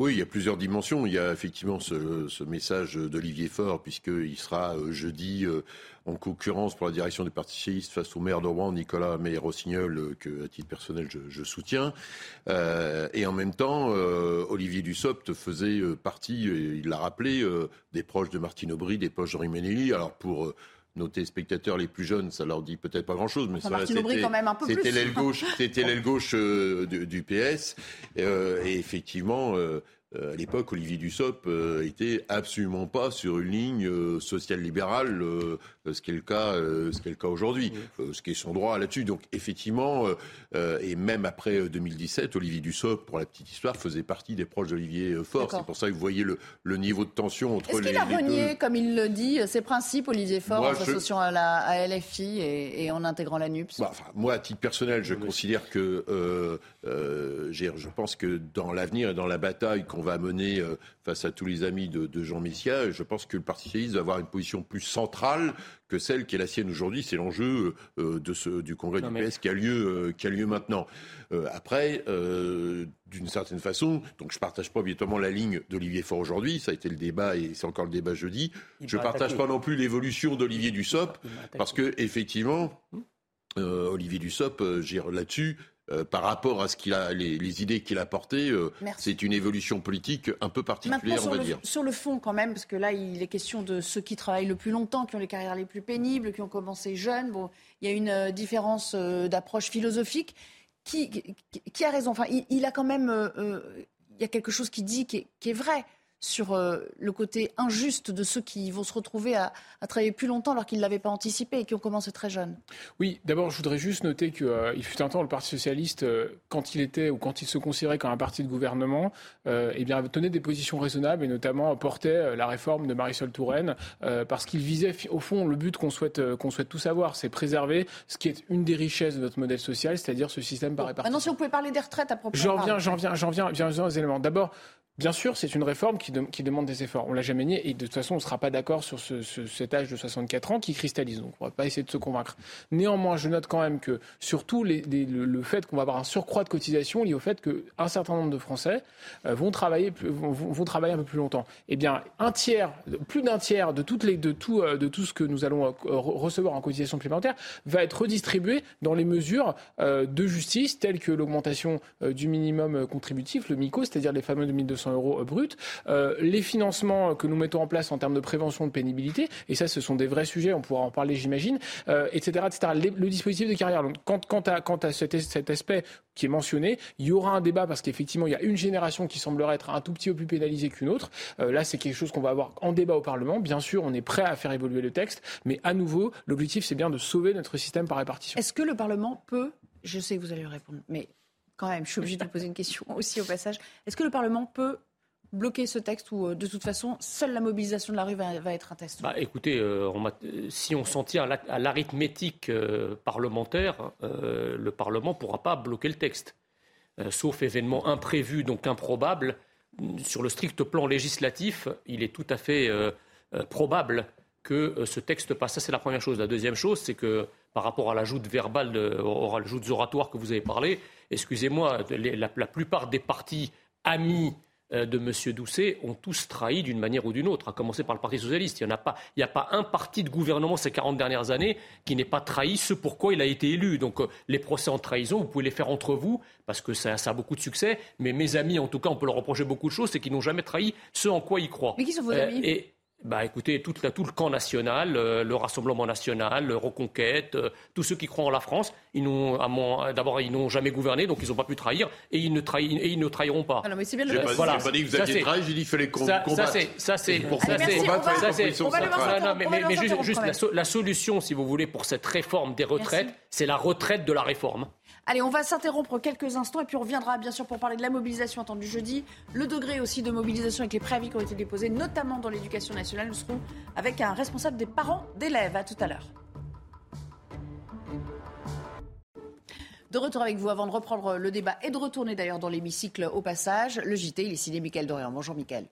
S10: Oui, il y a plusieurs dimensions. Il y a effectivement ce, message d'Olivier Faure, puisqu'il sera euh, jeudi euh, en concurrence pour la direction du Parti socialiste face au maire de Rouen, Nicolas Meyer-Rossignol, euh, que à titre personnel je, soutiens. et en même temps, Olivier Dussopt faisait partie, il l'a rappelé, des proches de Martine Aubry, des proches de Riménelli. Alors pour nos téléspectateurs les plus jeunes, ça leur dit peut-être pas grand-chose, mais ça, c'était l'aile gauche, c'était <laughs> l'aile gauche du, PS, et effectivement. Euh, à l'époque, Olivier Dussopt euh, était absolument pas sur une ligne euh, social-libérale, ce qui est le cas, ce qui est le cas aujourd'hui, ce qui est son droit là-dessus. Donc effectivement, et même après 2017, Olivier Dussopt, pour la petite histoire, faisait partie des proches d'Olivier Faure. C'est pour ça que vous voyez le, niveau de tension entre
S2: les. Est-ce qu'il a renié, comme il le dit, ses principes, Olivier Faure, en s'associant à la LFI et, en intégrant la NUPS
S10: bah, Moi, à titre personnel, je considère que je pense que dans l'avenir et dans la bataille qu'on va mener euh, face à tous les amis de, Jean Messia. Je pense que le Parti socialiste va avoir une position plus centrale que celle qui est la sienne aujourd'hui. C'est l'enjeu euh, de ce, du congrès du PS qui a lieu, euh, qui a lieu maintenant. après, d'une certaine façon, donc je partage pas évidemment la ligne d'Olivier Faure aujourd'hui. Ça a été le débat et c'est encore le débat jeudi. je partage pas non plus l'évolution d'Olivier Dussopt parce que effectivement. Olivier Dussopt, là-dessus, euh, par rapport à ce qu'il a, les, idées qu'il a portées, euh, c'est une évolution politique un peu particulière,
S2: on
S10: va
S2: le,
S10: dire.
S2: Sur le fond, quand même, parce que là, il est question de ceux qui travaillent le plus longtemps, qui ont les carrières les plus pénibles, qui ont commencé jeunes. Bon, il y a une euh, différence d'approche philosophique. Qui, qui, a raison Enfin, il, a quand même, il y a quelque chose qui dit qui est vrai sur euh, le côté injuste de ceux qui vont se retrouver à, travailler plus longtemps alors qu'ils ne l'avaient pas anticipé et qui ont commencé très jeunes.
S11: Oui, d'abord, je voudrais juste noter qu'il euh, fut un temps, le Parti socialiste, euh, quand il était ou quand il se considérait comme un parti de gouvernement, eh bien, tenait des positions raisonnables et notamment portait la réforme de Marisol Touraine parce qu'il visait, au fond, le but qu'on souhaite, qu'on souhaite tous avoir, c'est préserver ce qui est une des richesses de notre modèle social, c'est-à-dire ce système par répartition.
S2: Maintenant, si on pouvait parler des retraites à propos
S11: J'en viens, j'en viens, j'en viens, viens aux éléments. D'abord, Bien sûr, c'est une réforme qui, demande des efforts. On l'a jamais nié et de toute façon, on ne sera pas d'accord sur cet âge de 64 ans qui cristallise. Donc, on ne va pas essayer de se convaincre. Néanmoins, je note quand même que surtout le, fait qu'on va avoir un surcroît de cotisation lié au fait qu'un certain nombre de Français euh, vont travailler un peu plus longtemps. Eh bien, un tiers, plus d'un tiers de les euh, tout ce que nous allons euh, recevoir en cotisation supplémentaire va être redistribué dans les mesures de justice telles que l'augmentation du minimum contributif, le MICO, c'est-à-dire les fameux 2200 200 euros brut. les financements que nous mettons en place en termes de prévention de pénibilité, et ça, ce sont des vrais sujets, on pourra en parler, j'imagine, etc., etc. Le, dispositif de carrière. Donc, quant, à, cet, aspect qui est mentionné. Il y aura un débat parce qu'effectivement, il y a une génération qui semblerait être un tout petit peu plus pénalisée qu'une autre. Euh, là, c'est quelque chose qu'on va avoir en débat au Parlement. Bien sûr, on est prêt à faire évoluer le texte, mais à nouveau, l'objectif, c'est bien de sauver notre système par répartition.
S2: Est-ce que le Parlement peut, je sais que vous allez répondre, mais quand même, je suis obligée de vous poser une question <laughs> aussi au passage. Est-ce que le Parlement peut bloquer ce texte ou euh, de toute façon, seule la mobilisation de la rue va, être un test?
S8: Bah, Écoutez, euh, si on s'en tient à l'arithmétique euh, parlementaire, le Parlement ne pourra pas bloquer le texte. sauf événement imprévu, donc improbable. Sur le strict plan législatif, il est tout à fait probable que ce texte passe. Ça, c'est la première chose. La deuxième chose, c'est que par rapport à l'ajout verbal, à l'ajout oratoire que vous avez parlé, excusez-moi, la, la, plupart des partis amis euh, de M. Doucet ont tous trahi d'une manière ou d'une autre, à commencer par le Parti socialiste. Il n'y a, a, pas un parti de gouvernement ces 40 dernières années qui n'ait pas trahi ce pourquoi il a été élu. Donc euh, les procès en trahison, vous pouvez les faire entre vous, parce que ça, a beaucoup de succès. Mais mes amis, en tout cas, on peut leur reprocher beaucoup de choses, c'est qu'ils n'ont jamais trahi ce en quoi ils croient.
S2: Mais qui sont vos amis?
S8: euh, bah, écoutez, tout, tout, le camp national, euh, le Rassemblement national, le Reconquête, euh, tous ceux qui croient en la France, ils n'ont, d'abord, ils n'ont jamais gouverné, donc ils n'ont pas pu trahir, et ils ne, trahi, et ils ne trahiront pas.
S10: Ah non, mais c'est bien le pas, voilà. pas dit que vous aviez trahi, j'ai dit qu'il fallait combattre.
S8: Ça, c'est, ça, c'est,
S10: ça,
S8: c'est, mais, mais, juste, juste la, la, solution, si vous voulez, pour cette réforme des retraites, c'est la retraite de la réforme.
S2: Allez, on va s'interrompre quelques instants et puis on reviendra bien sûr pour parler de la mobilisation attendue jeudi, le degré aussi de mobilisation avec les préavis qui ont été déposés, notamment dans l'éducation nationale. Nous serons avec un responsable des parents d'élèves. À tout à l'heure. De retour avec vous avant de reprendre le débat et de retourner d'ailleurs dans l'hémicycle au passage. Le JT, il est signé Mickaël Dorian. Bonjour Mickaël.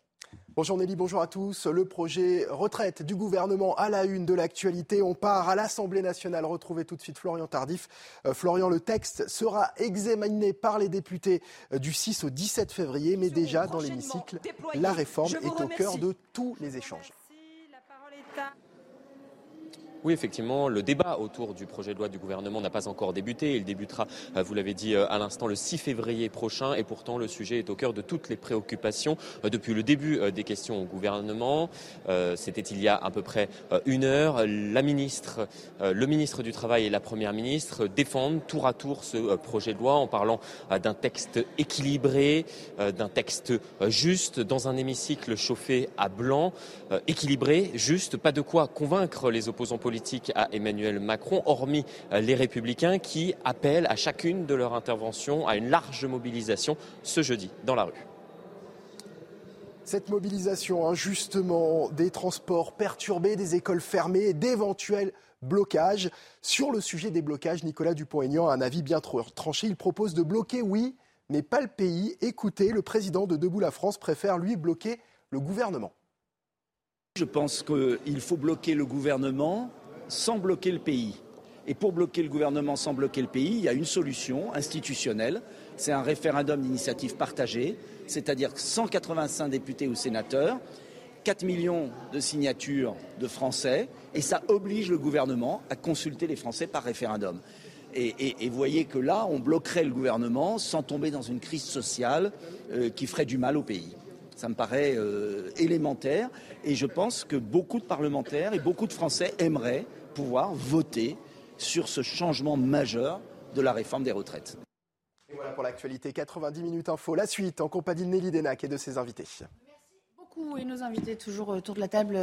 S15: Bonjour Nelly, bonjour à tous. Le projet retraite du gouvernement à la une de l'actualité. On part à l'Assemblée nationale. Retrouvez tout de suite Florian Tardif. Euh, Florian, le texte sera examiné par les députés euh, du 6 au 17 février, mais déjà dans l'hémicycle, la réforme est au cœur de tous les échanges.
S16: Oui, effectivement, le débat autour du projet de loi du gouvernement n'a pas encore débuté. Il débutera, euh, vous l'avez dit euh, à l'instant, le 6 février prochain. Et pourtant, le sujet est au cœur de toutes les préoccupations euh, depuis le début des questions au gouvernement. C'était il y a à peu près une heure. La ministre, le ministre du Travail et la Première ministre défendent tour à tour ce projet de loi en parlant d'un texte équilibré, d'un texte juste, dans un hémicycle chauffé à blanc, équilibré, juste, pas de quoi convaincre les opposants politique à Emmanuel Macron, hormis euh, les républicains qui appellent à chacune de leurs interventions à une large mobilisation ce jeudi dans la rue.
S15: Cette mobilisation, hein, justement, des transports perturbés, des écoles fermées, d'éventuels blocages. Sur le sujet des blocages, Nicolas Dupont-Aignan a un avis bien trop tranché. Il propose de bloquer, oui, mais pas le pays. Écoutez, le président de Debout la France préfère, lui, bloquer le gouvernement.
S17: Je pense qu'il faut bloquer le gouvernement sans bloquer le pays. Et pour bloquer le gouvernement sans bloquer le pays, il y a une solution institutionnelle, c'est un référendum d'initiative partagée, c'est-à-dire 185 députés ou sénateurs, 4 millions de signatures de Français, et ça oblige le gouvernement à consulter les Français par référendum. Et, voyez que là, on bloquerait le gouvernement sans tomber dans une crise sociale euh, qui ferait du mal au pays. Ça me paraît euh, élémentaire et je pense que beaucoup de parlementaires et beaucoup de Français aimeraient pouvoir voter sur ce changement majeur de la réforme des retraites.
S15: Et voilà pour l'actualité 90 minutes info. La suite en compagnie de Nelly Denac et de ses invités.
S2: Beaucoup et nos invités toujours autour de la table.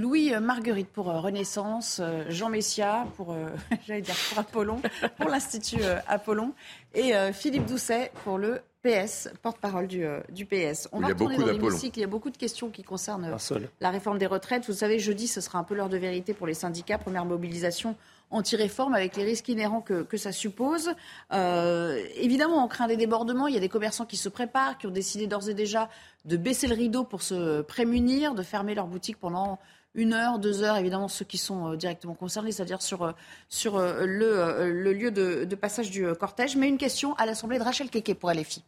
S2: Louis Marguerite pour euh, Renaissance, euh, Jean Messia pour, <laughs> j'allais dire pour Apollon, pour l'Institut Apollon et Philippe Doucet pour le PS, porte-parole du, euh, du, PS.
S10: On va retourner dans
S2: l'hémicycle. Il y a beaucoup de questions qui concernent euh, la réforme des retraites. Vous savez, jeudi, ce sera un peu l'heure de vérité pour les syndicats. Première mobilisation anti-réforme avec les risques inhérents que, que ça suppose. Euh, évidemment, on craint des débordements. Il y a des commerçants qui se préparent, qui ont décidé d'ores et déjà de baisser le rideau pour se prémunir, de fermer leurs boutiques pendant une heure, deux heures, évidemment ceux qui sont directement concernés, c'est-à-dire sur, sur le, le lieu de, de, passage du cortège. Mais une question à l'Assemblée de Rachel Keke pour LFI.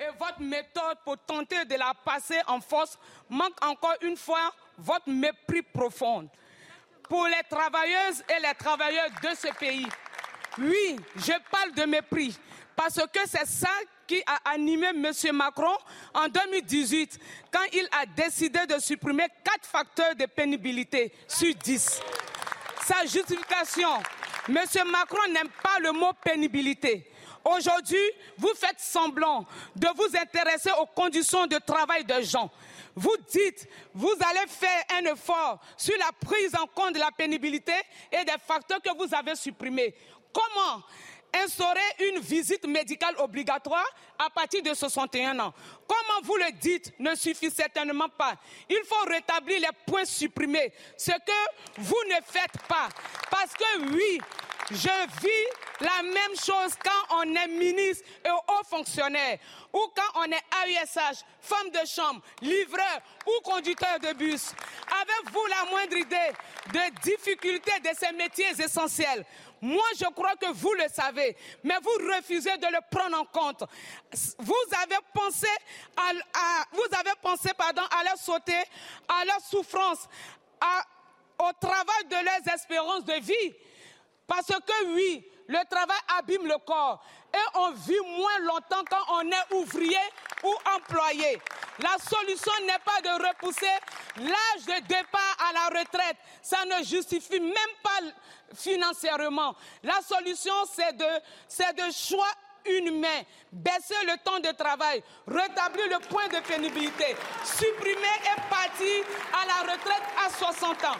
S18: Et votre méthode pour tenter de la passer en force manque encore une fois votre mépris profond pour les travailleuses et les travailleurs de ce pays. Oui, je parle de mépris. Parce que c'est ça qui a animé M. Macron en 2018, quand il a décidé de supprimer quatre facteurs de pénibilité sur 10. Sa justification, M. Macron n'aime pas le mot pénibilité. Aujourd'hui, vous faites semblant de vous intéresser aux conditions de travail des gens. Vous dites, vous allez faire un effort sur la prise en compte de la pénibilité et des facteurs que vous avez supprimés. Comment instaurer une visite médicale obligatoire à partir de 61 ans? Comment vous le dites ne suffit certainement pas. Il faut rétablir les points supprimés, ce que vous ne faites pas. Parce que oui, je vis la même chose quand on est ministre et haut fonctionnaire, ou quand on est AUSH, femme de chambre, livreur ou conducteur de bus. Avez-vous la moindre idée de difficultés de ces métiers essentiels? Moi, je crois que vous le savez, mais vous refusez de le prendre en compte. Vous avez pensé à, vous avez pensé, à leur sauter, à leur souffrance, au travail de leurs espérances de vie. Parce que oui, le travail abîme le corps et on vit moins longtemps quand on est ouvrier ou employé. La solution n'est pas de repousser l'âge de départ à la retraite. Ça ne justifie même pas financièrement. La solution, c'est de, c'est de choix main, baisser le temps de travail, rétablir le point de pénibilité, supprimer et partir à la retraite à 60 ans.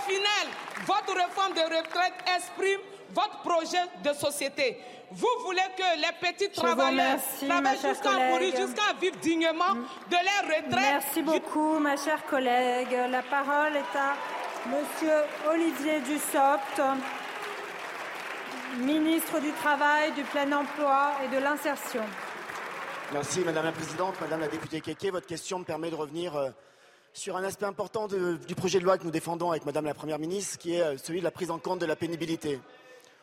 S18: Au final, votre réforme de retraite exprime votre projet de société. Vous voulez que les petits travailleurs travaillent jusqu'à jusqu'à vivre dignement de leur retraite.
S13: Merci beaucoup, ma chère collègue. La parole est à Monsieur Olivier Dussopt, ministre du Travail, du Plein Emploi et de l'Insertion.
S14: Merci, Madame la Présidente. Madame la députée Keke, votre question me permet de revenir euh, sur un aspect important du projet de loi que nous défendons avec Madame la Première ministre, qui est euh, celui de la prise en compte de la pénibilité.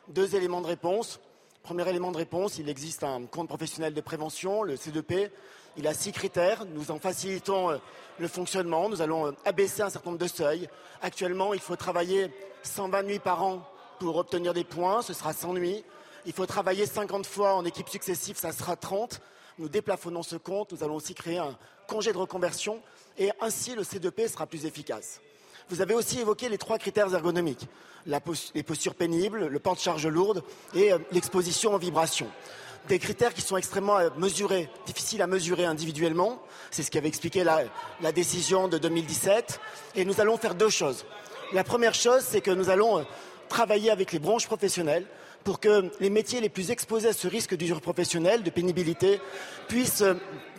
S14: Deux éléments de réponse. Premier élément de réponse, il existe un compte professionnel de prévention, le C2P. Il a six critères. Nous en facilitons euh, le fonctionnement. Nous allons euh, abaisser un certain nombre de seuils. Actuellement, il faut travailler 120 nuits par an pour obtenir des points. Ce sera 100 nuits. Il faut travailler 50 fois en équipe successive. Ça sera 30. Nous déplafonnons ce compte. Nous allons aussi créer un congé de reconversion. Et ainsi, le C2P sera plus efficace. Vous avez aussi évoqué les trois critères ergonomiques les postures pénibles, le porte-charge lourde et euh, l'exposition aux vibrations. Des critères qui sont extrêmement euh, mesurés, difficiles à mesurer individuellement. C'est ce qu'avait expliqué la, la décision de 2017. Et nous allons faire deux choses. La première chose, c'est que nous allons euh, travailler avec les branches professionnelles pour que les métiers les plus exposés à ce risque d'usure professionnelle, de pénibilité, puissent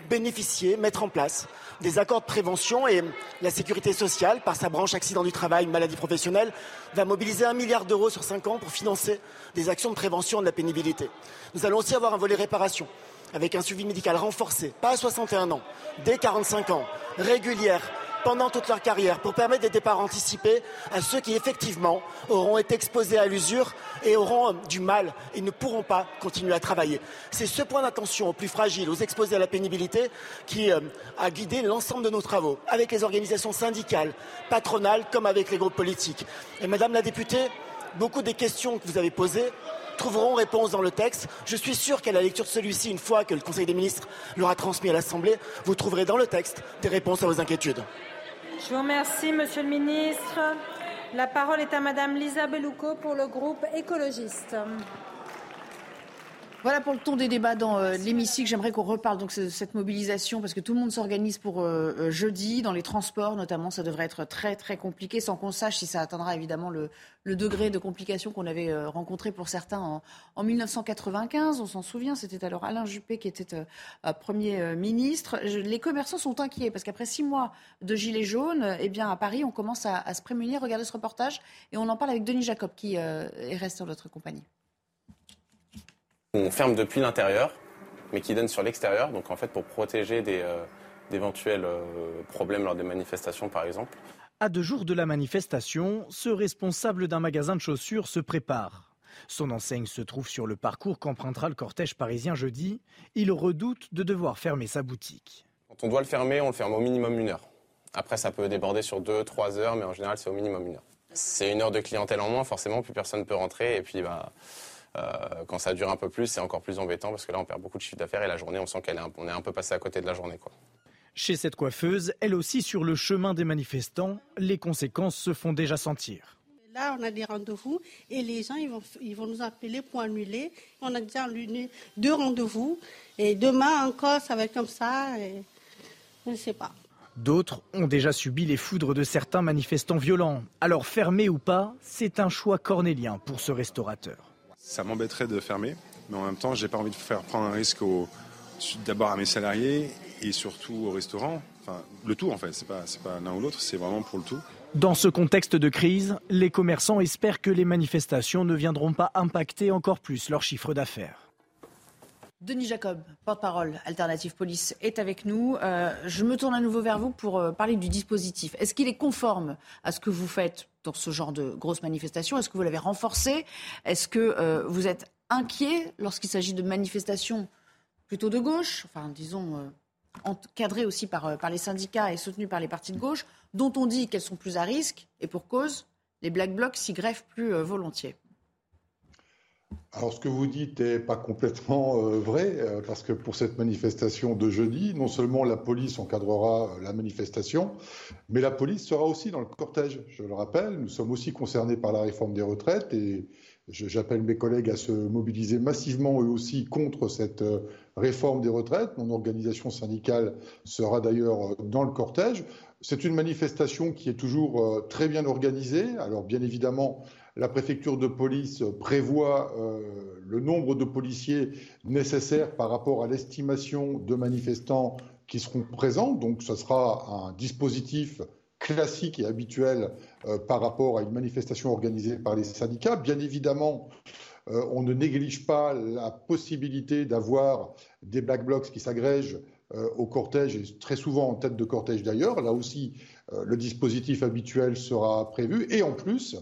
S14: bénéficier, mettre en place des accords de prévention et la sécurité sociale, par sa branche accident du travail, maladie professionnelle, va mobiliser un milliard d'euros sur cinq ans pour financer des actions de prévention de la pénibilité. Nous allons aussi avoir un volet réparation avec un suivi médical renforcé, pas à 61 ans, dès 45 ans, régulière, pendant toute leur carrière pour permettre des départs anticipés à ceux qui effectivement auront été exposés à l'usure et auront euh, du mal et ne pourront pas continuer à travailler. C'est ce point d'attention aux plus fragiles, aux exposés à la pénibilité qui euh, a guidé l'ensemble de nos travaux avec les organisations syndicales, patronales comme avec les groupes politiques. Et Madame la députée, beaucoup des questions que vous avez posées trouveront réponse dans le texte. Je suis sûr qu'à la lecture de celui-ci, une fois que le Conseil des ministres l'aura transmis à l'Assemblée, vous trouverez dans le texte des réponses à vos inquiétudes.
S13: Je vous remercie, Monsieur le Ministre. La parole est à Madame Lisa Bellouco pour le groupe écologiste.
S19: Voilà pour le ton des débats dans euh, l'hémicycle. J'aimerais qu'on reparle donc de cette mobilisation parce que tout le monde s'organise pour euh, euh, jeudi dans les transports notamment. Ça devrait être très très compliqué sans qu'on sache si ça atteindra évidemment le, degré de complication qu'on avait rencontré pour certains en, 1995. On s'en souvient, c'était alors Alain Juppé qui était Premier ministre. les commerçants sont inquiets parce qu'après six mois de gilets jaunes, eh bien à Paris, on commence à, se prémunir. Regardez ce reportage et on en parle avec Denis Jacob qui est resté dans notre compagnie.
S20: On ferme depuis l'intérieur, mais qui donne sur l'extérieur, donc en fait pour protéger euh, d'éventuels euh, problèmes lors des manifestations par exemple.
S21: À deux jours de la manifestation, ce responsable d'un magasin de chaussures se prépare. Son enseigne se trouve sur le parcours qu'empruntera le cortège parisien jeudi. Il redoute de devoir fermer sa boutique.
S20: Quand on doit le fermer, on le ferme au minimum une heure. Après, ça peut déborder sur deux, trois heures, mais en général, c'est au minimum une heure. c'est une heure de clientèle en moins, forcément, plus personne ne peut rentrer. Et puis, bah, quand ça dure un peu plus, c'est encore plus embêtant parce que là, on perd beaucoup de chiffre d'affaires et la journée, on sent qu'on est, un, est un peu passé à côté de la journée. Quoi.
S21: Chez cette coiffeuse, elle aussi sur le chemin des manifestants, les conséquences se font déjà sentir.
S22: Là, on a des rendez-vous et les gens ils vont, ils vont nous appeler pour annuler. On a déjà annulé deux rendez-vous et demain encore, ça va être comme ça. Et je ne sais pas.
S21: D'autres ont déjà subi les foudres de certains manifestants violents. Alors fermer ou pas, c'est un choix cornélien pour ce restaurateur.
S23: Ça m'embêterait de fermer, mais en même temps, j'ai pas envie de faire prendre un risque d'abord à mes salariés et surtout au restaurant. Enfin, le tout en fait, c'est pas, pas l'un ou l'autre, c'est vraiment pour le tout.
S21: Dans ce contexte de crise, les commerçants espèrent que les manifestations ne viendront pas impacter encore plus leur chiffre d'affaires.
S2: Denis Jacob, porte-parole Alternative Police, est avec nous. Euh, je me tourne à nouveau vers vous pour euh, parler du dispositif. Est-ce qu'il est conforme à ce que vous faites dans ce genre de grosses manifestations? Est-ce que vous l'avez renforcé? Est-ce que euh, vous êtes inquiet lorsqu'il s'agit de manifestations plutôt de gauche, enfin disons encadrées aussi par, par les syndicats et soutenues par les partis de gauche, dont on dit qu'elles sont plus à risque et pour cause, les Black Blocs s'y greffent plus volontiers?
S6: Alors, ce que vous dites n'est pas complètement euh, vrai, euh, parce que pour cette manifestation de jeudi, non seulement la police encadrera euh, la manifestation, mais la police sera aussi dans le cortège. Je le rappelle, nous sommes aussi concernés par la réforme des retraites et j'appelle mes collègues à se mobiliser massivement eux aussi contre cette réforme des retraites. Mon organisation syndicale sera d'ailleurs dans le cortège. C'est une manifestation qui est toujours très bien organisée. Alors, bien évidemment, la préfecture de police prévoit euh, le nombre de policiers nécessaires par rapport à l'estimation de manifestants qui seront présents. Donc ce sera un dispositif classique et habituel euh, par rapport à une manifestation organisée par les syndicats. Bien évidemment, euh, on ne néglige pas la possibilité d'avoir des black blocs qui s'agrègent au cortège et très souvent en tête de cortège d'ailleurs. Là aussi, le dispositif habituel sera prévu. Et en plus,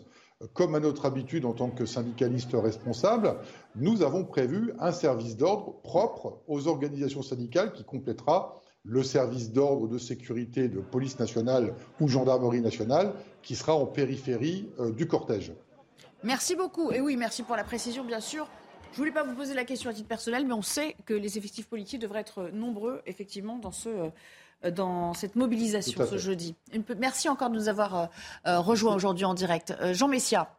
S6: comme à notre habitude en tant que syndicaliste responsable, nous avons prévu un service d'ordre propre aux organisations syndicales qui complétera le service d'ordre de sécurité de police nationale ou gendarmerie nationale qui sera en périphérie euh, du cortège.
S2: Merci beaucoup. Et oui, merci pour la précision, bien sûr. Je ne voulais pas vous poser la question à titre personnel, mais on sait que les effectifs politiques devraient être nombreux, effectivement, dans ce euh, dans cette mobilisation ce jeudi. Merci encore de nous avoir euh, euh, rejoints aujourd'hui en direct. Jean Messia,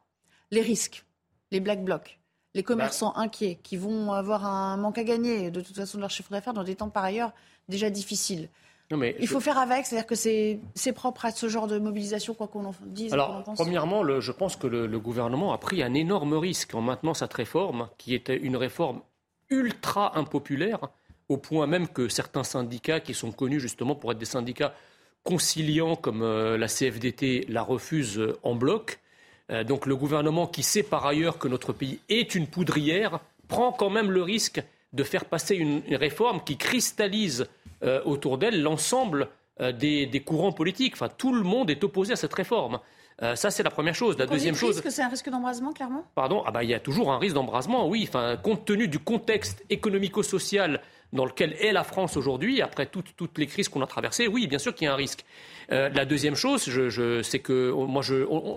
S2: les risques, les black blocs, les commerçants bah. inquiets qui vont avoir un manque à gagner de toute façon de leur chiffre d'affaires dans des temps par ailleurs déjà difficiles. Il faut faire avec, c'est-à-dire que c'est propre à ce genre de mobilisation, quoi qu'on en dise.
S8: Alors, premièrement, je pense que le, le, gouvernement a pris un énorme risque en maintenant cette réforme, qui était une réforme ultra impopulaire, au point même que certains syndicats qui sont connus justement pour être des syndicats conciliants comme euh, la CFDT la refusent euh, en bloc. Euh, donc le gouvernement qui sait par ailleurs que notre pays est une poudrière prend quand même le risque de faire passer une, réforme qui cristallise autour d'elle l'ensemble des, courants politiques. Enfin, tout le monde est opposé à cette réforme. Ça, c'est la première chose. La deuxième chose.
S2: Est-ce que c'est un risque d'embrasement, clairement?
S8: Pardon? Ah bah, il y a toujours un risque d'embrasement, oui. Enfin, compte tenu du contexte économico-social dans lequel est la France aujourd'hui, après toutes, les crises qu'on a traversées, oui, bien sûr qu'il y a un risque. Euh, la deuxième chose, je, c'est que moi,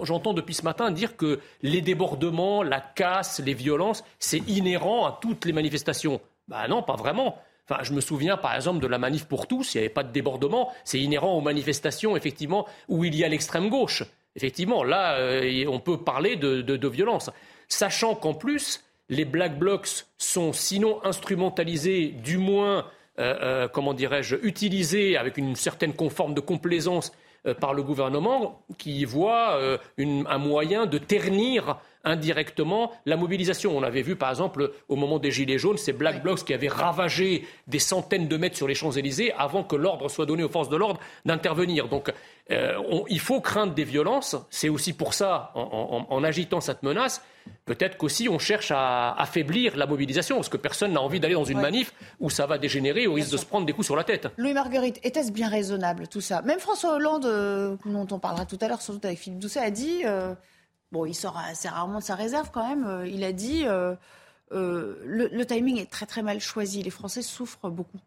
S8: j'entends depuis ce matin dire que les débordements, la casse, les violences, c'est inhérent à toutes les manifestations. Ben non, pas vraiment. Enfin, je me souviens par exemple de la manif pour tous, il n'y avait pas de débordement, c'est inhérent aux manifestations effectivement où il y a l'extrême gauche. Effectivement, là, euh, on peut parler de, de violence. Sachant qu'en plus, les black blocs sont sinon instrumentalisés, du moins, euh, euh, comment dirais-je, utilisés avec une certaine conforme de complaisance par le gouvernement, qui voit un moyen de ternir indirectement la mobilisation. On avait vu par exemple au moment des Gilets jaunes ces Black Blocs qui avaient ravagé des centaines de mètres sur les Champs-Élysées avant que l'ordre soit donné aux forces de l'ordre d'intervenir. Donc euh, il faut craindre des violences. C'est aussi pour ça, en, agitant cette menace, peut-être qu'aussi on cherche à affaiblir la mobilisation, parce que personne n'a envie d'aller dans une manif où ça va dégénérer au risque de se prendre des coups sur la tête.
S2: Louis Marguerite, était-ce bien raisonnable tout ça? Même François Hollande, euh, dont on parlera tout à l'heure, sans doute avec Philippe Doucet, a dit. Euh, bon, il sort assez rarement de sa réserve quand même. Euh, il a dit euh, euh, le, timing est très très mal choisi. Les Français souffrent beaucoup.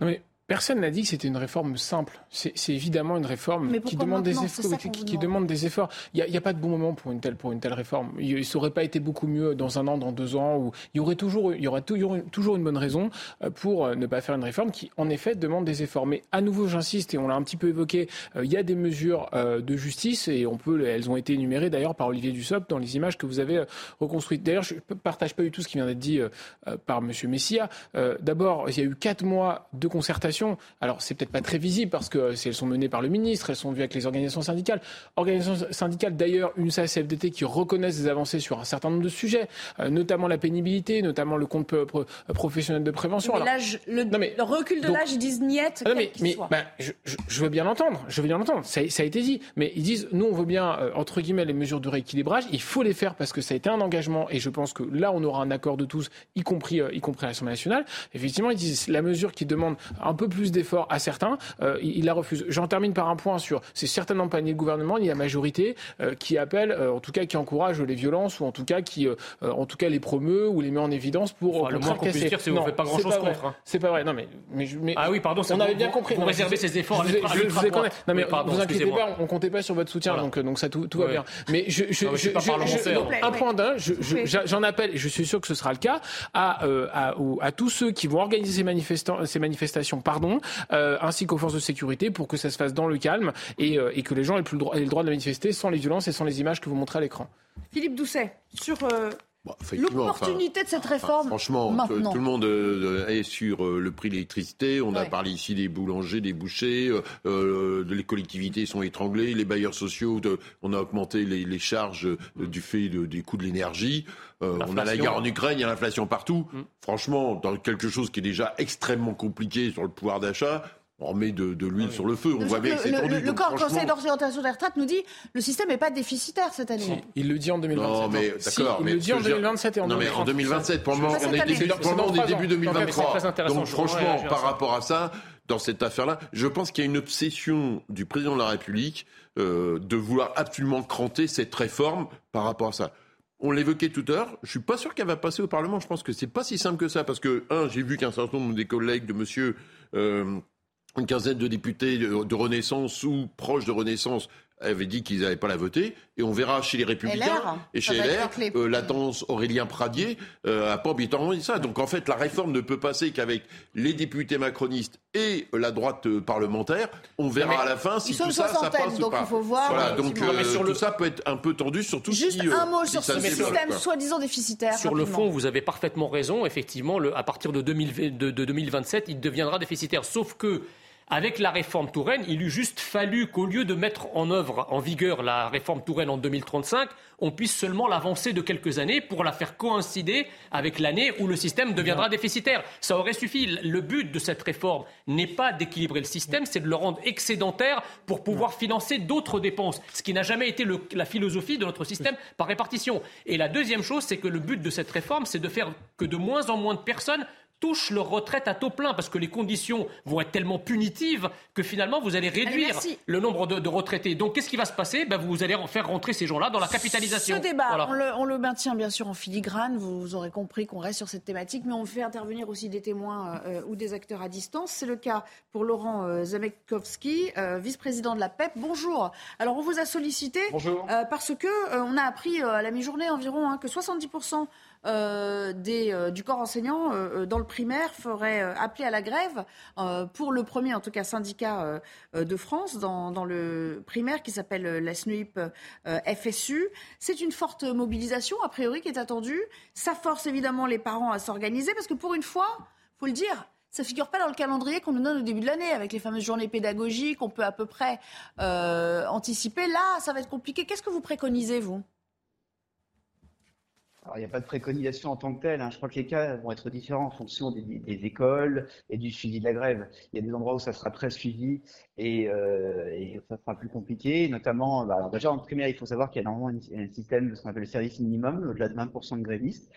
S11: Non mais Personne n'a dit que c'était une réforme simple. C'est évidemment une réforme qui demande des efforts. Qui, demande des efforts. Il n'y a, pas de bon moment pour une telle pour une telle réforme. Il, ça aurait pas été beaucoup mieux dans un an, dans deux ans, où il y aurait toujours il y aurait toujours, toujours une bonne raison euh, pour euh, ne pas faire une réforme qui, en effet, demande des efforts. Mais à nouveau, j'insiste et on l'a un petit peu évoqué. Euh, il y a des mesures de justice et on peut, elles ont été énumérées d'ailleurs par Olivier Dussopt dans les images que vous avez reconstruites. D'ailleurs, je ne partage pas du tout ce qui vient d'être dit par Monsieur Messia. D'abord, il y a eu quatre mois de concertation alors, c'est peut-être pas très visible parce que si elles sont menées par le ministre, elles sont vues avec les organisations syndicales. Organisations syndicales, d'ailleurs, UNSA CFDT, qui reconnaissent des avancées sur un certain nombre de sujets, euh, notamment la pénibilité, notamment le compte professionnel de prévention.
S2: Mais le, recul de l'âge, ils disent niette.
S11: Ah mais, mais bah, je, veux bien l'entendre, je veux bien l'entendre. Ça, a été dit, mais ils disent, nous, on veut bien euh, entre guillemets les mesures de rééquilibrage. Il faut les faire parce que ça a été un engagement et je pense que là, on aura un accord de tous, y compris, euh, y compris à l'Assemblée nationale. Effectivement, ils disent la mesure qui demande un peu plus d'efforts à certains, euh, il, la refuse. J'en termine par un point sur, c'est certainement pas ni le gouvernement ni la majorité euh, qui appelle, euh, en tout cas qui encourage les violences ou en tout cas qui, en tout cas les promeut ou les met en évidence pour.
S8: Enfin, le moins qu'on puisse dire, c'est que vous ne faites pas grand chose contre. Hein.
S11: C'est pas vrai. Non mais, mais, mais,
S8: ah oui, pardon.
S11: On avait bien compris.
S8: Vous réservez ces efforts.
S11: Je, je, vous Non mais pardon, vous inquiétez pas, on comptait pas sur votre soutien, donc donc ça tout, tout va bien. Mais je, je, un point d'un, j'en appelle, et je suis sûr que ce sera le cas, à, à, à tous ceux qui vont organiser ces, ces manifestations, pardon, ainsi qu'aux forces de sécurité pour que ça se fasse dans le calme et, euh, que les gens aient, le, droit, le droit de manifester sans les violences et sans les images que vous montrez à l'écran.
S2: Philippe Doucet, sur euh, L'opportunité de cette réforme.
S10: franchement, tout le monde euh, est sur le prix de l'électricité. On a parlé ici des boulangers, des bouchers, les collectivités sont étranglées, les bailleurs sociaux, on a augmenté les, charges du fait des coûts de l'énergie. on a la guerre en Ukraine, il y a l'inflation partout. Mm. Franchement, dans quelque chose qui est déjà extrêmement compliqué sur le pouvoir d'achat, on remet de, l'huile sur le feu. On voit bien que c'est
S2: tendu. Le, Conseil d'orientation des retraites nous dit le système n'est pas déficitaire cette année.
S11: il le dit en 2027.
S10: Non, mais d'accord.
S11: il le dit en 2027 et en
S10: Non, mais en 2027, pour le moment, on est début, début 2023. Donc, franchement, par rapport à ça, dans cette affaire-là, je pense qu'il y a une obsession du président de la République euh, de vouloir absolument cranter cette réforme par rapport à ça. On l'évoquait tout à l'heure, je suis pas sûr qu'elle va passer au Parlement. Je pense que c'est pas si simple que ça, parce que, un, j'ai vu qu'un certain nombre des collègues de monsieur euh, une quinzaine de députés de, Renaissance ou proches de Renaissance avaient dit qu'ils n'allaient pas la voter. Et on verra chez les Républicains et chez LR euh, la tendance Aurélien Pradier euh, à pas dit ça. Donc en fait, la réforme ne peut passer qu'avec les députés macronistes et la droite euh, parlementaire. On verra à la fin si tout ça, ça passe
S2: donc
S10: ou pas.
S2: Il faut voir
S10: voilà, donc euh, sur tout ça peut être un peu tendu, surtout
S2: Juste
S10: si,
S2: un mot sur ce système soi-disant déficitaire.
S8: Sur le fond, vous avez parfaitement raison. Effectivement, le, à partir de, 2000, de 2027, il deviendra déficitaire. Sauf que avec la réforme Touraine, il eût juste fallu qu'au lieu de mettre en œuvre, en vigueur la réforme Touraine en 2035, on puisse seulement l'avancer de quelques années pour la faire coïncider avec l'année où le système deviendra déficitaire. Ça aurait suffi. Le but de cette réforme n'est pas d'équilibrer le système, c'est de le rendre excédentaire pour pouvoir financer d'autres dépenses, ce qui n'a jamais été la philosophie de notre système par répartition. Et la deuxième chose, c'est que le but de cette réforme, c'est de faire que de moins en moins de personnes touchent leur retraite à taux plein parce que les conditions vont être tellement punitives que finalement vous allez réduire le nombre de, retraités. Donc qu'est-ce qui va se passer? Ben, Vous allez faire rentrer ces gens-là dans la capitalisation.
S2: Ce débat, on, le, maintient bien sûr en filigrane, vous, aurez compris qu'on reste sur cette thématique, mais on fait intervenir aussi des témoins euh, ou des acteurs à distance. C'est le cas pour Laurent euh, Zamekowski, euh, vice-président de la PEP. Bonjour. Alors on vous a sollicité parce que on a appris à la mi-journée environ hein, que 70% euh, euh, du corps enseignant euh, dans le primaire ferait appeler à la grève pour le premier, en tout cas, syndicat de France dans, le primaire qui s'appelle la SNUIP FSU. C'est une forte mobilisation, a priori, qui est attendue. Ça force évidemment les parents à s'organiser parce que pour une fois, faut le dire, ça figure pas dans le calendrier qu'on nous donne au début de l'année avec les fameuses journées pédagogiques. On peut à peu près anticiper. Là, ça va être compliqué. Qu'est-ce que vous préconisez, vous?
S24: Il n'y a pas de préconisation en tant que telle. Hein. Je crois que les cas vont être différents en fonction des, écoles et du suivi de la grève. Il y a des endroits où ça sera très suivi et, euh, ça sera plus compliqué. Notamment, bah, déjà en primaire, il faut savoir qu'il y a normalement un, système de ce qu'on appelle le service minimum, au-delà de 20% de grévistes.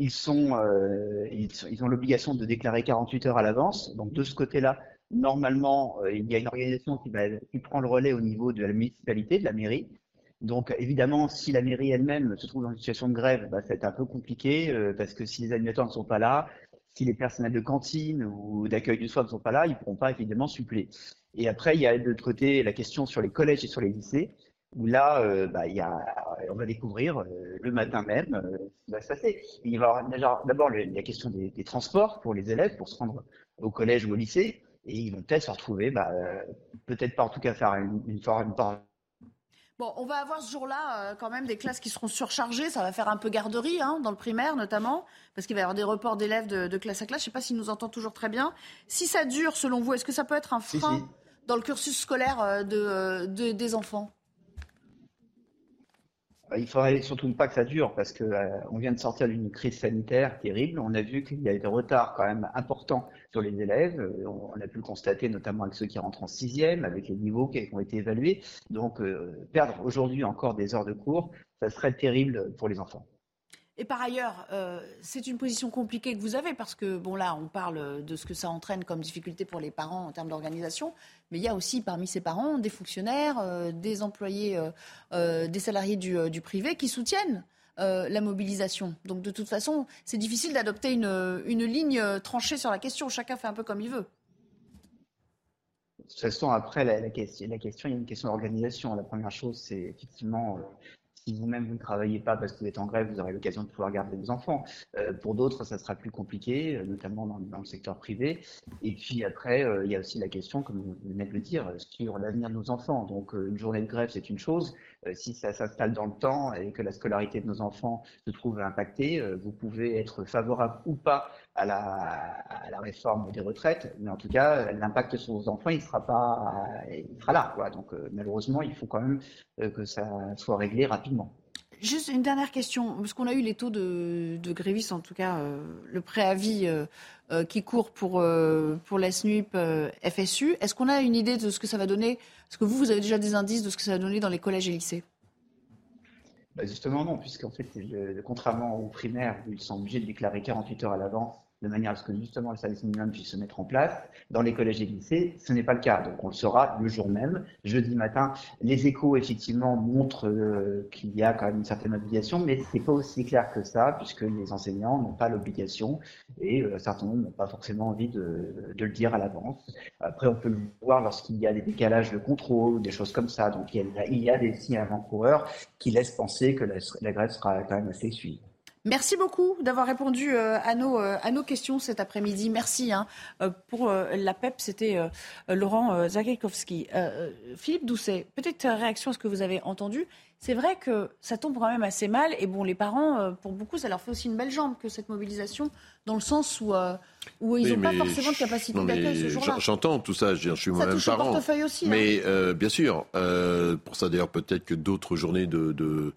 S24: Euh, ils, ont l'obligation de déclarer 48 heures à l'avance. Donc de ce côté-là, normalement, euh, il y a une organisation qui prend le relais au niveau de la municipalité, de la mairie. Donc évidemment, si la mairie elle-même se trouve dans une situation de grève, bah, être un peu compliqué euh, parce que si les animateurs ne sont pas là, si les personnels de cantine ou d'accueil du soir ne sont pas là, ils ne pourront pas évidemment suppléer. Et après, il y a de l'autre côté la question sur les collèges et sur les lycées, où là, euh, bah, y a, on va découvrir euh, le matin même euh, ce qui va se passer. Il va y avoir d'abord la question des, des, transports pour les élèves pour se rendre au collège ou au lycée, et ils vont peut-être se retrouver, bah, peut-être pas en tout cas faire une, une, une,
S2: Bon, on va avoir ce jour-là quand même des classes qui seront surchargées. Ça va faire un peu garderie hein, dans le primaire notamment, parce qu'il va y avoir des reports d'élèves de, de, classe à classe. Je ne sais pas s'il nous entend toujours très bien. Si ça dure, selon vous, est-ce que ça peut être un frein si, si. dans le cursus scolaire de, de, des enfants?
S24: Il faudrait surtout pas que ça dure parce que euh, on vient de sortir d'une crise sanitaire terrible. On a vu qu'il y a des retards quand même importants sur les élèves. Euh, on, on, a pu le constater notamment avec ceux qui rentrent en sixième, avec les niveaux qui ont été évalués. Donc euh, perdre aujourd'hui encore des heures de cours, ça serait terrible pour les enfants.
S2: Et par ailleurs, c'est une position compliquée que vous avez parce que, bon, là, on parle de ce que ça entraîne comme difficulté pour les parents en termes d'organisation, mais il y a aussi parmi ces parents des fonctionnaires, euh, des employés, euh, euh des salariés du, privé qui soutiennent la mobilisation. Donc, de toute façon, c'est difficile d'adopter une, ligne tranchée sur la question. Chacun fait un peu comme il veut.
S24: De toute façon, après, la question, il y a une question d'organisation. La première chose, c'est effectivement si vous-même vous ne travaillez pas parce que vous êtes en grève, vous aurez l'occasion de pouvoir garder vos enfants. Euh, pour d'autres, ça sera plus compliqué, euh, notamment dans, le secteur privé. Et puis après, euh, il y a aussi la question, comme vous venez de le dire, sur l'avenir de nos enfants. Donc une journée de grève, c'est une chose. Si ça s'installe dans le temps et que la scolarité de nos enfants se trouve impactée, vous pouvez être favorable ou pas à la, à la, réforme des retraites, mais en tout cas, l'impact sur vos enfants, il sera pas, il sera là. Quoi. Donc, euh, malheureusement, il faut quand même euh, que ça soit réglé rapidement.
S2: Juste une dernière question, parce qu'on a eu les taux de, de grévistes, en tout cas euh, le préavis qui court pour, pour la SNUIP FSU. Est-ce qu'on a une idée de ce que ça va donner? Est-ce que vous, vous avez déjà des indices de ce que ça va donner dans les collèges et lycées
S24: bah Justement non, puisqu'en fait, contrairement aux primaires, ils sont obligés de déclarer 48 heures à l'avance de manière à ce que justement le service minimum puisse se mettre en place. Dans les collèges et lycées, ce n'est pas le cas. Donc on le saura le jour même, jeudi matin. Les échos, effectivement, montrent euh, qu'il y a quand même une certaine obligation, mais c'est pas aussi clair que ça, puisque les enseignants n'ont pas l'obligation et euh, certains n'ont pas forcément envie de, de le dire à l'avance. Après, on peut le voir lorsqu'il y a des décalages de contrôle, des choses comme ça. Donc il y a, il y a des signes avant-coureurs qui laissent penser que la, la grève sera quand même assez suivie.
S2: Merci beaucoup d'avoir répondu euh, à nos, euh, à nos questions cet après-midi. Merci hein, euh, pour la PEP. C'était Laurent Zagajkowski. Philippe Doucet, petite réaction à ce que vous avez entendu. C'est vrai que ça tombe quand même assez mal. Et bon, les parents, pour beaucoup, ça leur fait aussi une belle jambe que cette mobilisation, dans le sens où, où ils n'ont pas forcément de capacité d'accueil ce jour-là.
S10: J'entends tout ça, je, suis moi-même parent.
S2: Aussi,
S10: mais
S2: hein.
S10: bien sûr, pour ça d'ailleurs, peut-être que d'autres journées de, de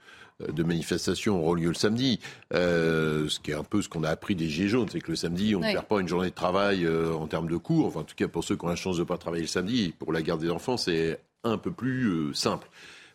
S10: de manifestations auront lieu le samedi. Euh, ce qui est un peu ce qu'on a appris des Gilets jaunes, c'est que le samedi, on ne perd pas une journée de travail euh, en termes de cours. Enfin, en tout cas, pour ceux qui ont la chance de ne pas travailler le samedi, pour la garde des enfants, c'est un peu plus euh, simple.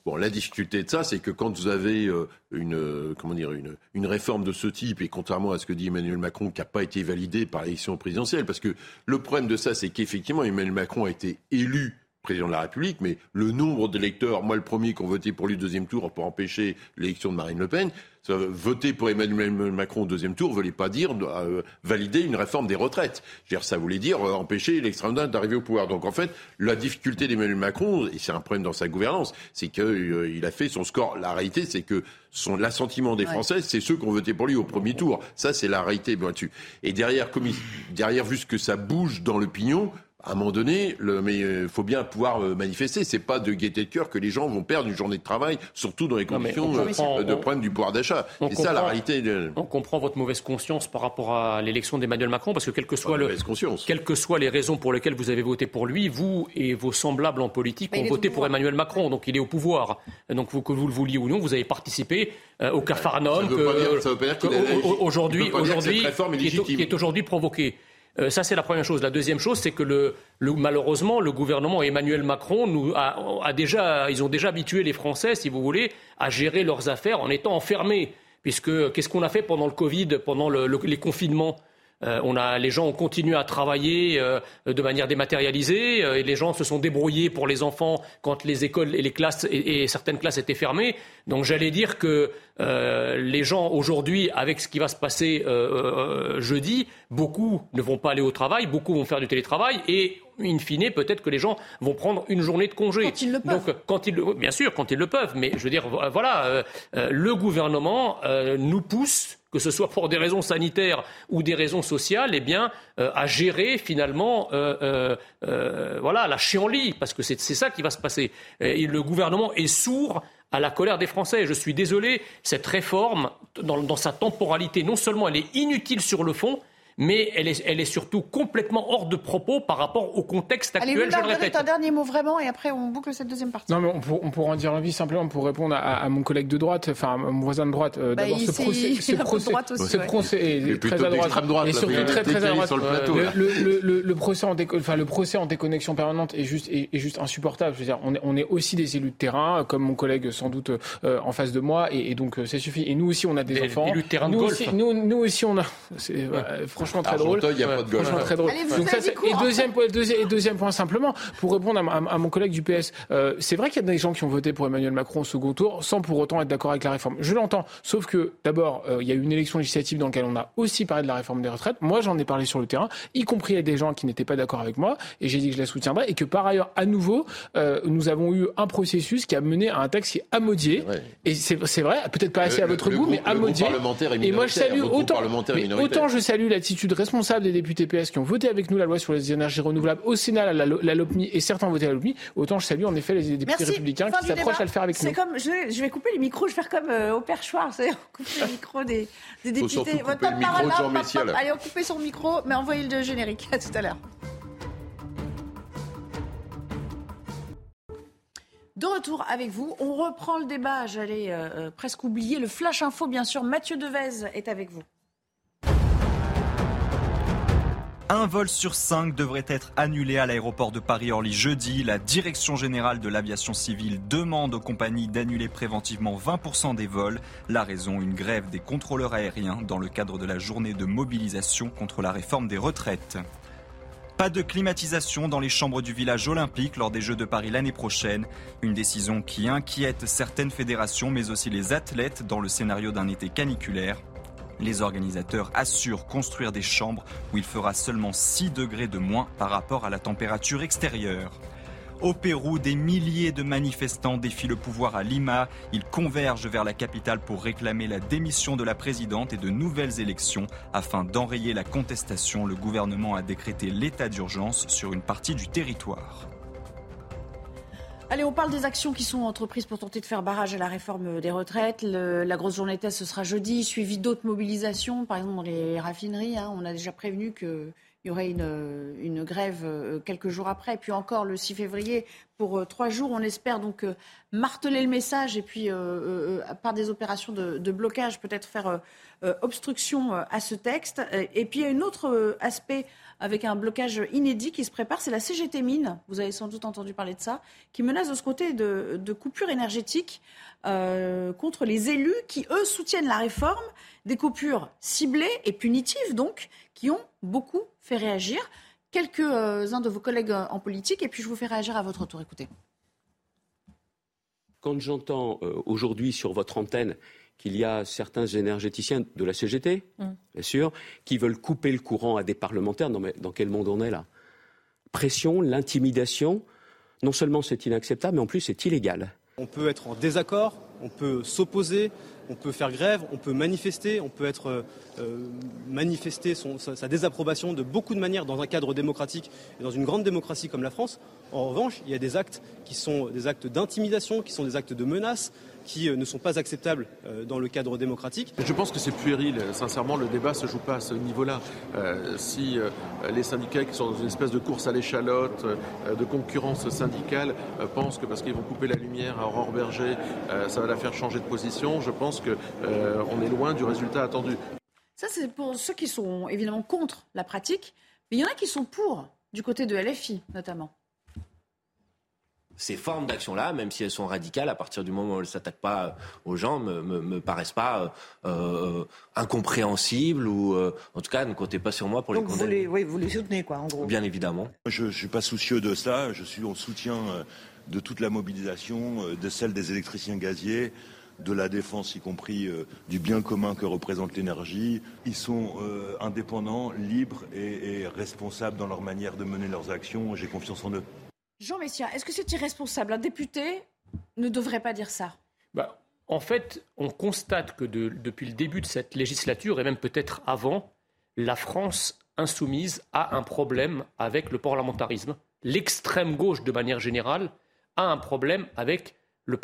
S10: Bon, la difficulté de ça, c'est que quand vous avez euh, une, euh, comment dire, une, une réforme de ce type, et contrairement à ce que dit Emmanuel Macron, qui n'a pas été validée par l'élection présidentielle, parce que le problème de ça, c'est qu'effectivement, Emmanuel Macron a été élu président de la République, mais le nombre d'électeurs, moi le premier qui ont voté pour lui au deuxième tour pour empêcher l'élection de Marine Le Pen, voter pour Emmanuel Macron au deuxième tour ne voulait pas dire euh, valider une réforme des retraites. Dire, ça voulait dire euh, empêcher l'extrême droite d'arriver au pouvoir. Donc en fait, la difficulté d'Emmanuel Macron, et c'est un problème dans sa gouvernance, c'est qu'il euh, a fait son score. La réalité, c'est que son l'assentiment des Français, c'est ceux qui ont voté pour lui au premier tour. Ça, c'est la réalité. Et derrière, comme derrière, vu ce que ça bouge dans l'opinion, à un moment donné, le, mais il euh, faut bien pouvoir euh, manifester. C'est pas de gaieté de cœur que les gens vont perdre une journée de travail, surtout dans les conditions euh, de problème du pouvoir d'achat. C'est ça la réalité.
S8: On comprend votre mauvaise conscience par rapport à l'élection d'Emmanuel Macron, parce que quel que soit le, quelles que soient les raisons pour lesquelles vous avez voté pour lui, vous et vos semblables en politique ont voté pour Emmanuel Macron, donc il est au pouvoir. Donc vous, que vous le vouliez ou non, vous avez participé au Cafarnaum aujourd'hui, aujourd'hui, qui est aujourd'hui provoqué. Euh, ça, c'est la première chose. La deuxième chose, c'est que le, malheureusement, le gouvernement Emmanuel Macron nous a, déjà, ils ont déjà habitué les Français, si vous voulez, à gérer leurs affaires en étant enfermés. Puisque qu'est-ce qu'on a fait pendant le Covid, pendant les confinements? Euh, on a, les gens ont continué à travailler euh, de manière dématérialisée euh, et les gens se sont débrouillés pour les enfants quand les écoles et les classes et, certaines classes étaient fermées. Donc j'allais dire que les gens aujourd'hui, avec ce qui va se passer jeudi, beaucoup ne vont pas aller au travail, beaucoup vont faire du télétravail et in fine, peut-être que les gens vont prendre une journée de congé.
S2: Quand ils le peuvent.
S8: Donc, quand ils, bien sûr, quand ils le peuvent. Mais je veux dire, voilà, le gouvernement nous pousse que ce soit pour des raisons sanitaires ou des raisons sociales, eh bien, euh, à gérer finalement euh, euh, voilà, la chienlit, parce que c'est ça qui va se passer. Et le gouvernement est sourd à la colère des Français. Je suis désolé, cette réforme, dans sa temporalité, non seulement elle est inutile sur le fond, mais elle est, elle est surtout complètement hors de propos par rapport au contexte actuel,
S2: Allez,
S8: je le répète.
S2: un dernier mot vraiment, et après on boucle cette deuxième partie.
S11: Non, mais on, pour, on pourra en dire l'envie simplement pour répondre à, mon collègue de droite, enfin à mon voisin de droite.
S2: Euh, bah, D'abord, ce procès, ce procès, droite aussi,
S11: ce procès est, très à droite, et surtout très très à droite. Sur le, plateau, le, le, le, procès en enfin, le procès en déconnexion permanente est juste, est, juste insupportable. Je veux dire, on est, on est aussi des élus de terrain, comme mon collègue sans doute euh, en face de moi, et, donc euh, ça suffit. Et nous aussi, on a des enfants.
S8: Élus de terrain
S11: nous,
S8: golf.
S11: Aussi, nous, nous aussi, on a. Franchement très drôle très drôle. Donc ça, et deuxième, deuxième, et deuxième point simplement, pour répondre à, mon collègue du PS, euh, c'est vrai qu'il y a des gens qui ont voté pour Emmanuel Macron au second tour sans pour autant être d'accord avec la réforme. Je l'entends, sauf que d'abord, euh, il y a eu une élection législative dans laquelle on a aussi parlé de la réforme des retraites. Moi, j'en ai parlé sur le terrain, y compris avec des gens qui n'étaient pas d'accord avec moi, et j'ai dit que je la soutiendrais, et que par ailleurs, à nouveau, euh, nous avons eu un processus qui a mené à un texte qui est amodié. Et c'est vrai, peut-être pas assez à votre goût, mais amodié.
S10: Et moi, je salue
S11: autant, autant je salue l'attitude responsable des députés PS qui ont voté avec nous la loi sur les énergies renouvelables au Sénat, la, la, LOPMI, et certains ont voté la LOPMI, autant je salue en effet les députés républicains qui s'approchent à le faire avec nous.
S2: Comme, je, vais, je vais couper les micros, je vais faire comme euh, au perchoir, c'est-à-dire couper les micros des, des députés.
S10: Votre le micro de Jean Messia,
S2: Allez, on coupe son micro, mais envoyez le générique. À tout à l'heure. De retour avec vous, on reprend le débat. J'allais euh, euh, presque oublier le flash info, bien sûr. Mathieu Devez est avec vous.
S3: Un vol sur cinq devrait être annulé à l'aéroport de Paris-Orly jeudi. La Direction générale de l'aviation civile demande aux compagnies d'annuler préventivement 20% des vols. La raison, une grève des contrôleurs aériens dans le cadre de la journée de mobilisation contre la réforme des retraites. Pas de climatisation dans les chambres du village olympique lors des Jeux de Paris l'année prochaine. Une décision qui inquiète certaines fédérations mais aussi les athlètes dans le scénario d'un été caniculaire. Les organisateurs assurent construire des chambres où il fera seulement 6 degrés de moins par rapport à la température extérieure. Au Pérou, des milliers de manifestants défient le pouvoir à Lima. Ils convergent vers la capitale pour réclamer la démission de la présidente et de nouvelles élections. Afin d'enrayer la contestation, le gouvernement a décrété l'état d'urgence sur une partie du territoire.
S2: Allez, on parle des actions qui sont entreprises pour tenter de faire barrage à la réforme des retraites. la grosse journée de test, ce sera jeudi, suivi d'autres mobilisations, par exemple dans les raffineries. Hein. on a déjà prévenu qu'il y aurait une, grève euh, quelques jours après. Puis encore le 6 février, pour euh, trois jours, on espère donc euh, marteler le message et puis par des opérations de, de blocage, peut-être faire obstruction à ce texte. Et puis il y a un autre aspect avec un blocage inédit qui se prépare. C'est la CGT Mine, vous avez sans doute entendu parler de ça, qui menace de ce côté de, coupures énergétiques euh, contre les élus qui, eux, soutiennent la réforme. Des coupures ciblées et punitives, donc, qui ont beaucoup fait réagir. Quelques-uns de vos collègues en politique, et puis je vous fais réagir à votre tour. Écoutez.
S25: Quand j'entends euh, aujourd'hui sur votre antenne qu'il y a certains énergéticiens de la CGT, mm. bien sûr, qui veulent couper le courant à des parlementaires. Non, mais dans quel monde on est là? Pression, l'intimidation, non seulement c'est inacceptable, mais en plus c'est illégal.
S26: On peut être en désaccord, on peut s'opposer, on peut faire grève, on peut manifester, on peut être euh, euh, manifester sa, désapprobation de beaucoup de manières dans un cadre démocratique et dans une grande démocratie comme la France. En revanche, il y a des actes qui sont des actes d'intimidation, qui sont des actes de menace, qui euh, ne sont pas acceptables euh, dans le cadre démocratique.
S27: Je pense que c'est puéril. Sincèrement, le débat ne se joue pas à ce niveau-là. Euh, si les syndicats qui sont dans une espèce de course à l'échalote, de concurrence syndicale, pensent que parce qu'ils vont couper la lumière à Aurore Berger, ça va la faire changer de position, je pense qu'on est loin du résultat attendu.
S2: Ça, c'est pour ceux qui sont évidemment contre la pratique, mais il y en a qui sont pour, du côté de LFI notamment.
S28: Ces formes d'action-là, même si elles sont radicales, à partir du moment où elles ne s'attaquent pas aux gens, me, me, me paraissent pas euh, incompréhensibles ou, euh, en tout cas, ne comptez pas sur moi pour
S2: Donc
S28: les
S2: vous
S28: condamner.
S2: les, oui, vous les soutenez, quoi, en gros.
S28: Bien évidemment.
S29: Je ne suis pas soucieux de cela. Je suis en soutien euh, de toute la mobilisation, euh, de celle des électriciens gaziers, de la défense, y compris euh, du bien commun que représente l'énergie. Ils sont euh, indépendants, libres et, et responsables dans leur manière de mener leurs actions. J'ai confiance en eux.
S2: Jean Messia, est-ce que c'est irresponsable? Un député ne devrait pas dire ça.
S8: Bah, en fait, on constate que de- depuis le début de cette législature, et même peut-être avant, la France insoumise a un problème avec le parlementarisme. L'extrême gauche, de manière générale, a un problème avec le-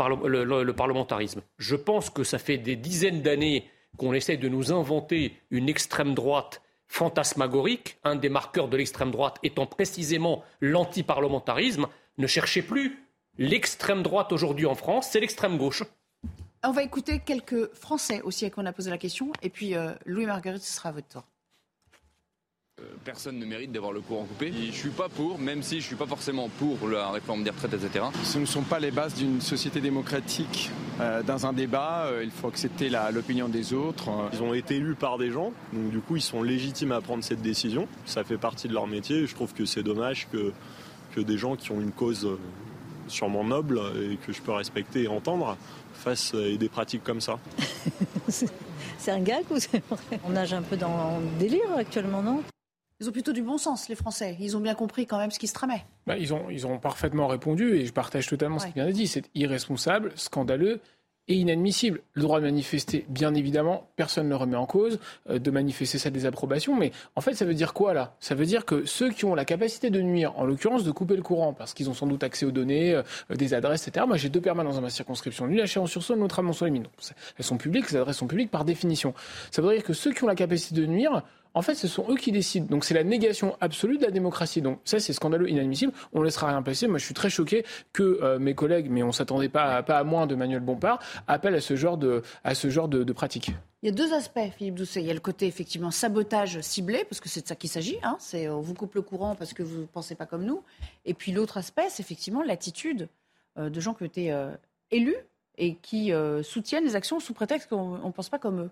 S8: le parlementarisme. Je pense que ça fait des dizaines d'années qu'on essaie de nous inventer une extrême droite fantasmagorique, un des marqueurs de l'extrême droite étant précisément l'antiparlementarisme. Ne cherchez plus. L'extrême droite aujourd'hui en France, c'est l'extrême gauche.
S2: On va écouter quelques Français aussi à qui on a posé la question. Et puis, euh, Louis Marguerite, ce sera à votre tour.
S30: Euh, Personne ne mérite d'avoir le courant coupé. Et je suis pas pour, même si je suis pas forcément pour la réforme des retraites, etc.
S31: Ce ne sont pas les bases d'une société démocratique. Euh, dans un débat, euh, il faut accepter la- l'opinion des autres.
S32: Ils ont été élus par des gens, donc du coup ils sont légitimes à prendre cette décision. Ça fait partie de leur métier. Je trouve que c'est dommage que, que des gens qui ont une cause sûrement noble et que je peux respecter et entendre fassent des pratiques comme ça. <laughs>
S33: C'est un gag ou c'est vrai? On nage un peu dans le délire actuellement, non?
S2: Ils ont plutôt du bon sens, les Français. Ils ont bien compris quand même ce qui se tramait.
S11: Bah, ils, ont, ils ont parfaitement répondu et je partage totalement ce qui vient d'être dit. C'est irresponsable, scandaleux et inadmissible. Le droit de manifester, bien évidemment, personne ne le remet en cause, euh, de manifester sa désapprobation, mais en fait, ça veut dire quoi là? Ça veut dire que ceux qui ont la capacité de nuire, en l'occurrence de couper le courant, parce qu'ils ont sans doute accès aux données, euh, des adresses, etc. Moi, j'ai deux permanences dans ma circonscription, l'une à Chalon-sur-Saône, l'autre à c'est- Elles sont publiques, ces adresses sont publiques par définition. Ça veut dire que ceux qui ont la capacité de nuire, en fait, ce sont eux qui décident. Donc, c'est la négation absolue de la démocratie. Donc, ça, c'est scandaleux, inadmissible. On laissera rien passer. Moi, je suis très choqué que euh, mes collègues, mais on s'attendait pas, à- moins de Manuel Bompard, appellent à ce genre de, à pratique.
S2: Il y a deux aspects, Philippe Doucet. Il y a le côté, effectivement, sabotage ciblé, parce que c'est de ça qu'il s'agit. Hein. On vous coupe le courant parce que vous ne pensez pas comme nous. Et puis l'autre aspect, c'est effectivement l'attitude euh, de gens qui ont été euh, élus et qui soutiennent les actions sous prétexte qu'on ne pense pas comme eux.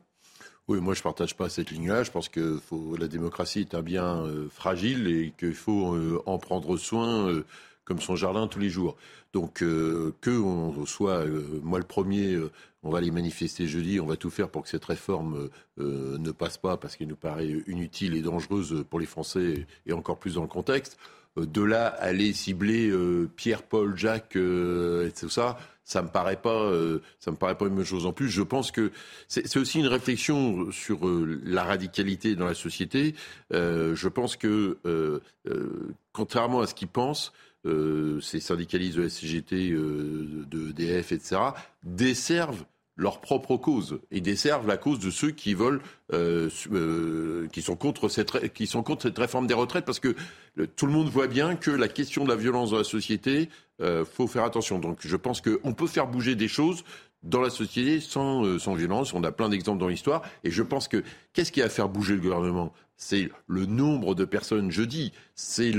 S10: Oui, moi je partage pas cette ligne-là. Je pense que la démocratie est un bien euh, fragile et qu'il faut euh, en prendre soin euh, comme son jardin tous les jours. Donc que on soit, moi le premier, on va aller manifester jeudi, on va tout faire pour que cette réforme ne passe pas parce qu'elle nous paraît inutile et dangereuse pour les Français et encore plus dans le contexte. Euh, de là, aller cibler euh, Pierre, Paul, Jacques euh, et tout ça, ça me paraît pas, une chose. En plus, je pense que c'est aussi une réflexion sur la radicalité dans la société. Je pense que, contrairement à ce qu'ils pensent, ces syndicalistes de la CGT, de DF, etc., desservent leur propre cause et desservent la cause de ceux qui veulent, euh, euh, qui sont contre cette, qui sont contre cette réforme des retraites, parce que tout le monde voit bien que la question de la violence dans la société, euh, faut faire attention. Donc, je pense qu'on peut faire bouger des choses dans la société sans, euh, sans violence. On a plein d'exemples dans l'histoire. Et je pense que qu'est-ce qui va faire bouger le gouvernement? C'est le nombre de personnes jeudi. C'est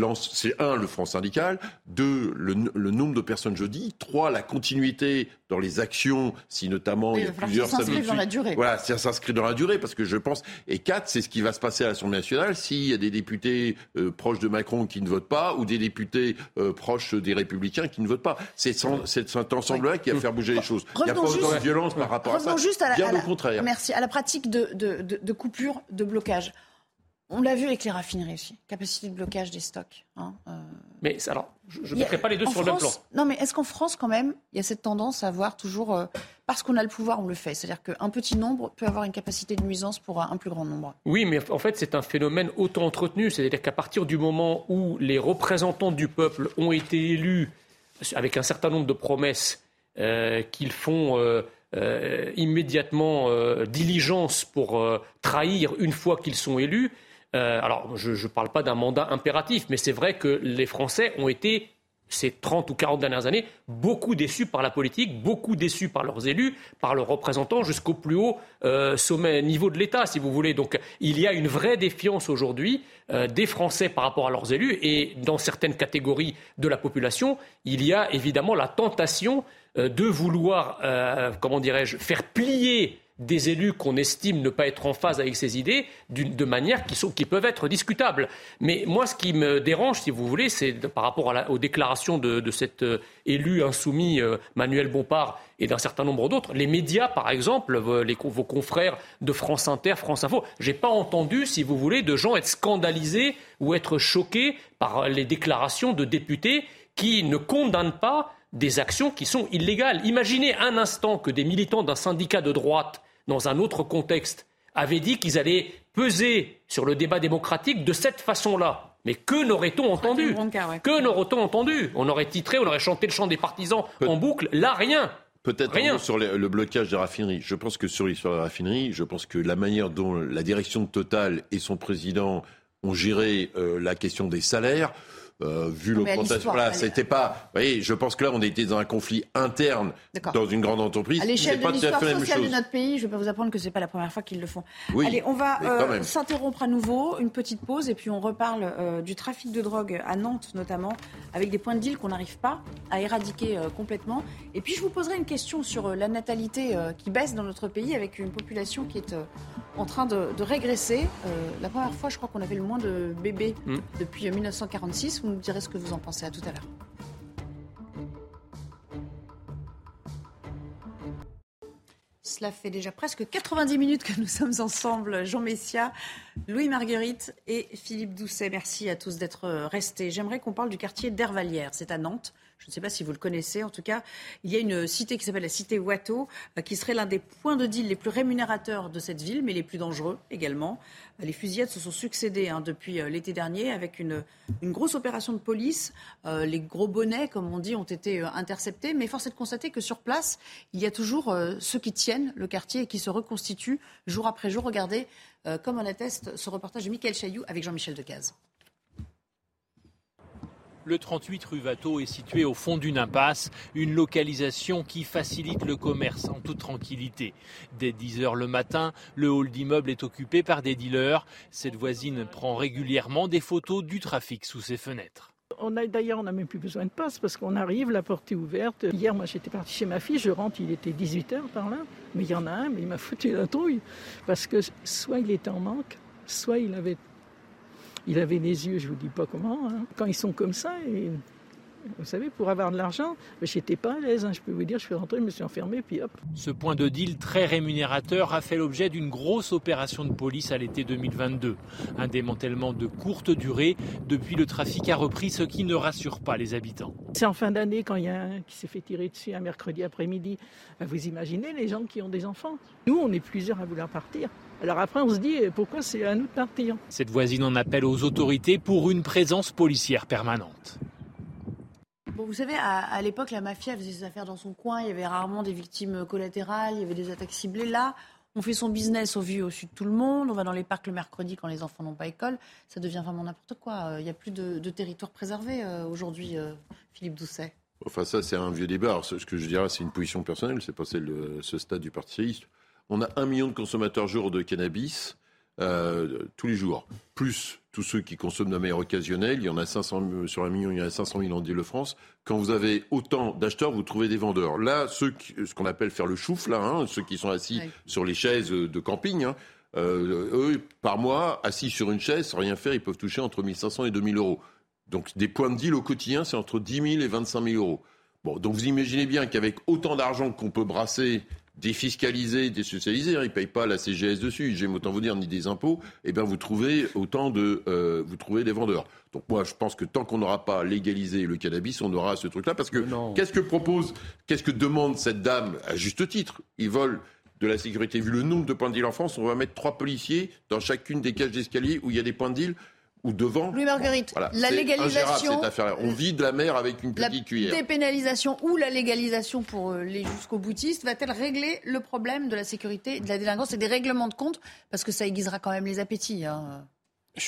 S10: un, le front syndical. Deux, le, le nombre de personnes jeudi. Trois, la continuité dans les actions, si notamment
S2: Oui,
S10: il y a plusieurs
S2: que ça s'inscrive
S10: samedis
S2: dans la durée.
S10: Voilà, ça s'inscrit dans la durée parce que je pense. Et quatre, c'est ce qui va se passer à l'Assemblée nationale s'il y a des députés euh, proches de Macron qui ne votent pas ou des députés euh, proches des Républicains qui ne votent pas. C'est cet ensemble-là qui va faire bouger les choses. Il n'y a pas autant de
S2: juste-
S10: violence par rapport à ça.
S2: Juste à la,
S10: Bien
S2: à la-
S10: au contraire.
S2: Merci. À la pratique de, de, de- de coupure, de blocage. On l'a vu avec les raffineries aussi. Capacité de blocage des stocks. hein, euh.
S8: Mais alors, je ne mettrai pas les deux sur le même plan.
S2: Non, mais est-ce qu'en France, quand même, il y a cette tendance à voir toujours, euh, parce qu'on a le pouvoir, on le fait. C'est-à-dire qu'un petit nombre peut avoir une capacité de nuisance pour un, plus grand nombre.
S8: Oui, mais en fait, c'est un phénomène auto-entretenu. C'est-à-dire qu'à partir du moment où les représentants du peuple ont été élus avec un certain nombre de promesses euh, qu'ils font immédiatement euh, diligence pour euh, trahir une fois qu'ils sont élus, euh, alors je ne parle pas d'un mandat impératif, mais c'est vrai que les Français ont été ces 30 ou 40 dernières années, beaucoup déçus par la politique, beaucoup déçus par leurs élus, par leurs représentants, jusqu'au plus haut euh, sommet niveau de l'État, si vous voulez. Donc il y a une vraie défiance aujourd'hui euh, des Français par rapport à leurs élus, et dans certaines catégories de la population, il y a évidemment la tentation euh, de vouloir, comment dirais-je, faire plier des élus qu'on estime ne pas être en phase avec ces idées de manière qui, sont, qui peuvent être discutables. Mais moi, ce qui me dérange, si vous voulez, c'est par rapport aux déclarations de, cet euh, élu insoumis euh, Manuel Bompard et d'un certain nombre d'autres. Les médias, par exemple, vos confrères de France Inter, France Info, j'ai pas entendu, si vous voulez, de gens être scandalisés ou être choqués par les déclarations de députés qui ne condamnent pas des actions qui sont illégales. Imaginez un instant que des militants d'un syndicat de droite dans un autre contexte, avaient dit qu'ils allaient peser sur le débat démocratique de cette façon-là. Mais que n'aurait-on entendu? Que n'aurait-on entendu? On aurait titré, on aurait chanté le chant des partisans en boucle. Là, rien.
S10: Peut-être rien sur le, blocage des raffineries. Je pense que sur l'histoire des raffineries, je pense que la manière dont la direction de Total et son président ont géré euh, la question des salaires, euh, vu l'augmentation. Là, c'était pas. Vous voyez, je pense que là, on était dans un conflit interne dans une grande entreprise.
S2: À l'échelle de l'histoire sociale de notre pays, je vais pas vous apprendre que c'est pas la première fois qu'ils le font. Allez, on va euh, s'interrompre à nouveau, une petite pause, et puis on reparle euh, du trafic de drogue à Nantes notamment, avec des points de deal qu'on n'arrive pas à éradiquer complètement. Et puis je vous poserai une question sur la natalité qui baisse dans notre pays, avec une population qui est en train de, régresser. la première fois, je crois qu'on avait le moins de bébés mm. depuis 1946. Vous nous direz ce que vous en pensez. À tout à l'heure. Cela fait déjà presque 90 minutes que nous sommes ensemble, Jean Messia, Louis Marguerite et Philippe Doucet. Merci à tous d'être restés. J'aimerais qu'on parle du quartier d'Hervalière. C'est à Nantes. Je ne sais pas si vous le connaissez. En tout cas, il y a une cité qui s'appelle la cité Watteau, euh, qui serait l'un des points de deal les plus rémunérateurs de cette ville, mais les plus dangereux également. Euh, les fusillades se sont succédées hein, depuis euh, l'été dernier avec une, une, grosse opération de police. les gros bonnets, comme on dit, ont été interceptés. Mais force est de constater que sur place, il y a toujours ceux qui tiennent le quartier et qui se reconstituent jour après jour. Regardez, comme en atteste ce reportage de Michael Chailloux avec Jean-Michel Decaze.
S34: Le 38 rue Watteau est situé au fond d'une impasse, une localisation qui facilite le commerce en toute tranquillité. Dès 10 heures le matin, le hall d'immeuble est occupé par des dealers. Cette voisine prend régulièrement des photos du trafic sous ses fenêtres.
S35: On a d'ailleurs, on n'a même plus besoin de passe parce qu'on arrive, la porte est ouverte. Hier, moi, j'étais parti chez ma fille, je rentre, il était 18 h par là, mais il y en a un, mais il m'a foutu la trouille parce que soit il était en manque, soit il avait il avait les yeux, je vous dis pas comment. Hein. Quand ils sont comme ça, vous savez, pour avoir de l'argent, j'étais pas à l'aise. Hein. Je peux vous dire, je suis rentré, je me suis enfermé, puis hop.
S34: Ce point de deal très rémunérateur a fait l'objet d'une grosse opération de police à l'été 2022. Un démantèlement de courte durée. Depuis, le trafic a repris, ce qui ne rassure pas les habitants.
S35: C'est en fin d'année, quand il y a un qui s'est fait tirer dessus un mercredi après-midi. Vous imaginez les gens qui ont des enfants Nous, on est plusieurs à vouloir partir. Alors après, on se dit pourquoi c'est à nous de partir?
S34: Cette voisine en appelle aux autorités pour une présence policière permanente.
S2: Vous savez, à, l'époque, la mafia faisait ses affaires dans son coin. Il y avait rarement des victimes collatérales, il y avait des attaques ciblées. Là, on fait son business au vu au sud de tout le monde. On va dans les parcs le mercredi quand les enfants n'ont pas école. Ça devient vraiment n'importe quoi. Euh, il n'y a plus de, territoire préservé euh, aujourd'hui, euh, Philippe Doucet.
S10: Enfin, ça, c'est un vieux débat. ce que je dirais, c'est une position personnelle. C'est pas ce stade du Parti socialiste on a un million de consommateurs jour de cannabis euh, tous les jours, plus tous ceux qui consomment de manière occasionnelle. Il y en a 500 sur un million, il y en a 500 000 en Île-de-France. Quand vous avez autant d'acheteurs, vous trouvez des vendeurs. Là, ceux ce qu'on appelle faire le chouf, là, hein, ceux qui sont assis sur les chaises de camping, hein, euh, eux, par mois, assis sur une chaise, sans rien faire, ils peuvent toucher entre 1500 et 2000 euros. Donc des points de deal au quotidien, c'est entre 10 000 et 25 000 euros. Bon, donc vous imaginez bien qu'avec autant d'argent qu'on peut brasser défiscalisé, désocialisé, hein, ils ne payent pas la CGS dessus, j'aime autant vous dire, ni des impôts, eh bien vous trouvez autant de, euh, vous trouvez des vendeurs. Donc moi je pense que tant qu'on n'aura pas légalisé le cannabis, on aura ce truc-là, parce que qu'est-ce que propose, qu'est-ce que demande cette dame, à juste titre? Ils volent de la sécurité. Vu le nombre de points de deal en France, on va mettre trois policiers dans chacune des cages d'escalier où il y a des points de deal ou devant.
S2: Louis Marguerite, la légalisation.
S10: On vide la mer avec une petite cuillère.
S2: La dépénalisation ou la légalisation pour euh, les jusqu'au boutistes va-t-elle régler le problème de la sécurité, de la délinquance et des règlements de compte? Parce que ça aiguisera quand même les appétits. Hein.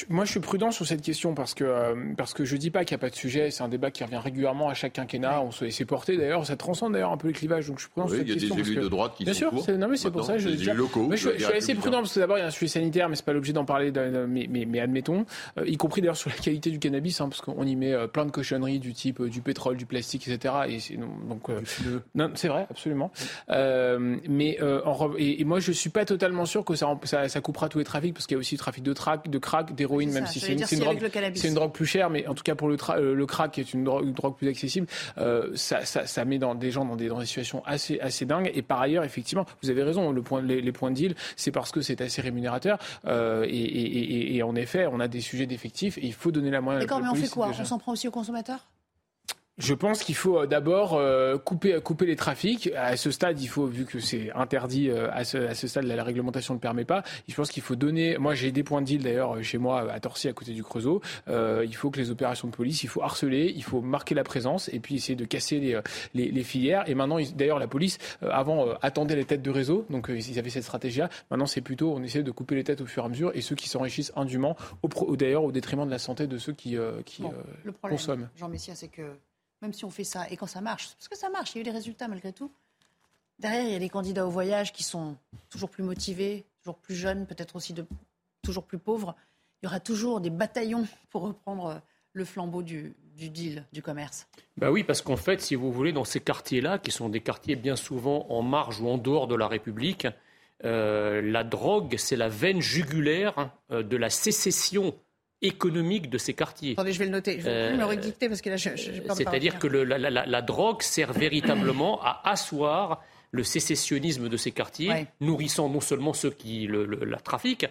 S11: Moi, je suis prudent sur cette question parce que euh, parce que je dis pas qu'il n'y a pas de sujet. C'est un débat qui revient régulièrement à chaque quinquennat. On se laissait porter d'ailleurs. Ça transcende d'ailleurs un peu les clivages. Donc je suis prudent sur cette question.
S10: Il y a des élus
S11: que...
S10: de droite qui
S11: Bien
S10: sont
S11: sûr,
S10: pour.
S11: Non, mais c'est pour ça. Je,
S10: élus locaux.
S11: je, je, suis assez prudent parce que d'abord il y a un sujet sanitaire, mais c'est pas l'objet d'en parler. Mais, mais, mais, admettons, euh, y compris d'ailleurs sur la qualité du cannabis, hein, parce qu'on y met euh, plein de cochonneries du type euh, du pétrole, du plastique, etc. Et donc non, c'est vrai, absolument. mais en, et, et, moi, je suis pas totalement sûr que ça, ça, ça coupera tous les trafics parce qu'il y a aussi le trafic de, trac, de crack, d'héroïne, même si c'est une, drogue. C'est une drogue plus chère, mais en tout cas pour le, euh, le crack, qui est une drogue, une drogue plus accessible, euh, ça, ça, ça, met dans des gens dans des, dans des situations assez, assez dingues. Et par ailleurs, effectivement, vous avez raison, le point, les, les points de deal, c'est parce que c'est assez rémunérateur. Euh, et, et, et, et, en effet, on a des sujets d'effectifs et il faut donner la moyenne.
S19: D'accord, mais on fait quoi? On s'en prend aussi aux consommateurs?
S11: Je pense qu'il faut euh, d'abord euh, couper, couper les trafics. À ce stade, il faut, vu que c'est interdit euh, à, ce, à ce stade, la, réglementation ne le permet pas. Je pense qu'il faut donner. Moi, j'ai des points de deal d'ailleurs chez moi à Torcy, à côté du Creusot. Euh, il faut que les opérations de police, il faut harceler, il faut marquer la présence et puis essayer de casser les, les, les filières. Et maintenant, d'ailleurs, la police, avant, attendait les têtes de réseau. Donc, ils avaient cette stratégie-là. Maintenant, c'est plutôt, on essaie de couper les têtes au fur et à mesure et ceux qui s'enrichissent indûment, d'ailleurs, au détriment de la santé de ceux qui, qui
S19: bon, le problème,
S11: consomment.
S19: Jean Messia, c'est que même si on fait ça, et quand ça marche, parce que ça marche, il y a eu des résultats malgré tout. Derrière, il y a les candidats au voyage qui sont toujours plus motivés, toujours plus jeunes, peut-être aussi de, toujours plus pauvres. Il y aura toujours des bataillons pour reprendre le flambeau du, deal, du commerce.
S8: Bah oui, parce qu'en fait, si vous voulez, dans ces quartiers-là, qui sont des quartiers bien souvent en marge ou en dehors de la République, euh, la drogue, c'est la veine jugulaire euh, de la sécession économique de ces quartiers.
S19: Attendez, je vais le noter. Je vais euh, me redicter parce que là,
S8: C'est-à-dire que le, la, la, la, drogue sert <coughs> véritablement à asseoir le sécessionnisme de ces quartiers, ouais. nourrissant non seulement ceux qui le, le, la trafiquent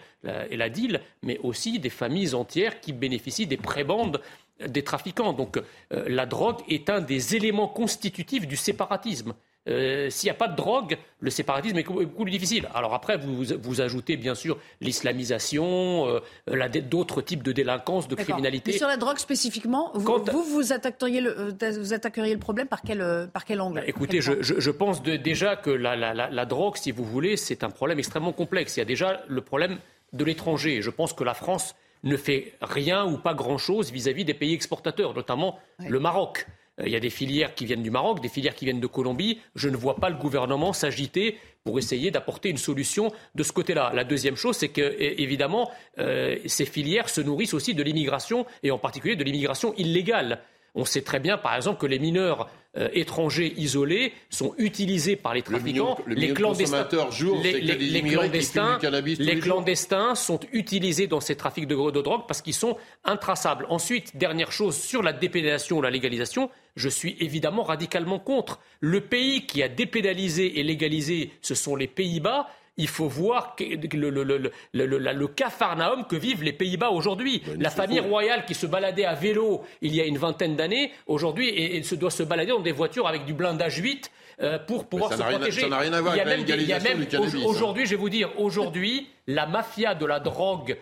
S8: et la deal, mais aussi des familles entières qui bénéficient des prébandes des trafiquants. Donc euh, la drogue est un des éléments constitutifs du séparatisme. Euh, s'il n'y a pas de drogue, le séparatisme est beaucoup plus difficile. Alors après, vous, vous ajoutez bien sûr l'islamisation, euh, d'autres types de délinquance, de criminalité.
S19: Mais sur la drogue spécifiquement, vous, Quand... vous, vous, attaqueriez le, euh, vous attaqueriez le problème par quel, par quel angle?
S8: Bah, Écoutez, je, je, je, pense de, déjà que la, la, la, la drogue, si vous voulez, c'est un problème extrêmement complexe. Il y a déjà le problème de l'étranger. Je pense que la France ne fait rien ou pas grand-chose vis-à-vis des pays exportateurs, notamment le Maroc. Il y a des filières qui viennent du Maroc, des filières qui viennent de Colombie. Je ne vois pas le gouvernement s'agiter pour essayer d'apporter une solution de ce côté-là. La deuxième chose, c'est que, évidemment, euh, ces filières se nourrissent aussi de l'immigration, et en particulier de l'immigration illégale. On sait très bien, par exemple, que les mineurs euh, étrangers isolés sont utilisés par les trafiquants.
S10: Le million, le
S8: les clandestins,
S10: jour,
S8: les, les, les clandestins, les clandestins sont utilisés dans ces trafics de, de drogue parce qu'ils sont intraçables. Ensuite, dernière chose sur la dépénalisation ou la légalisation, je suis évidemment radicalement contre. Le pays qui a dépénalisé et légalisé, ce sont les Pays-Bas il faut voir le, le, le, le, cafarnaum que vivent les Pays-Bas aujourd'hui. La famille royale qui se baladait à vélo il y a une vingtaine d'années, aujourd'hui, et, et, se doit se balader dans des voitures avec du blindage 8 euh, pour pouvoir se protéger.
S10: Ça n'a rien à voir avec la légalisation du cannabis. hein.
S8: Aujourd'hui, je vais vous dire, aujourd'hui, la mafia de la drogue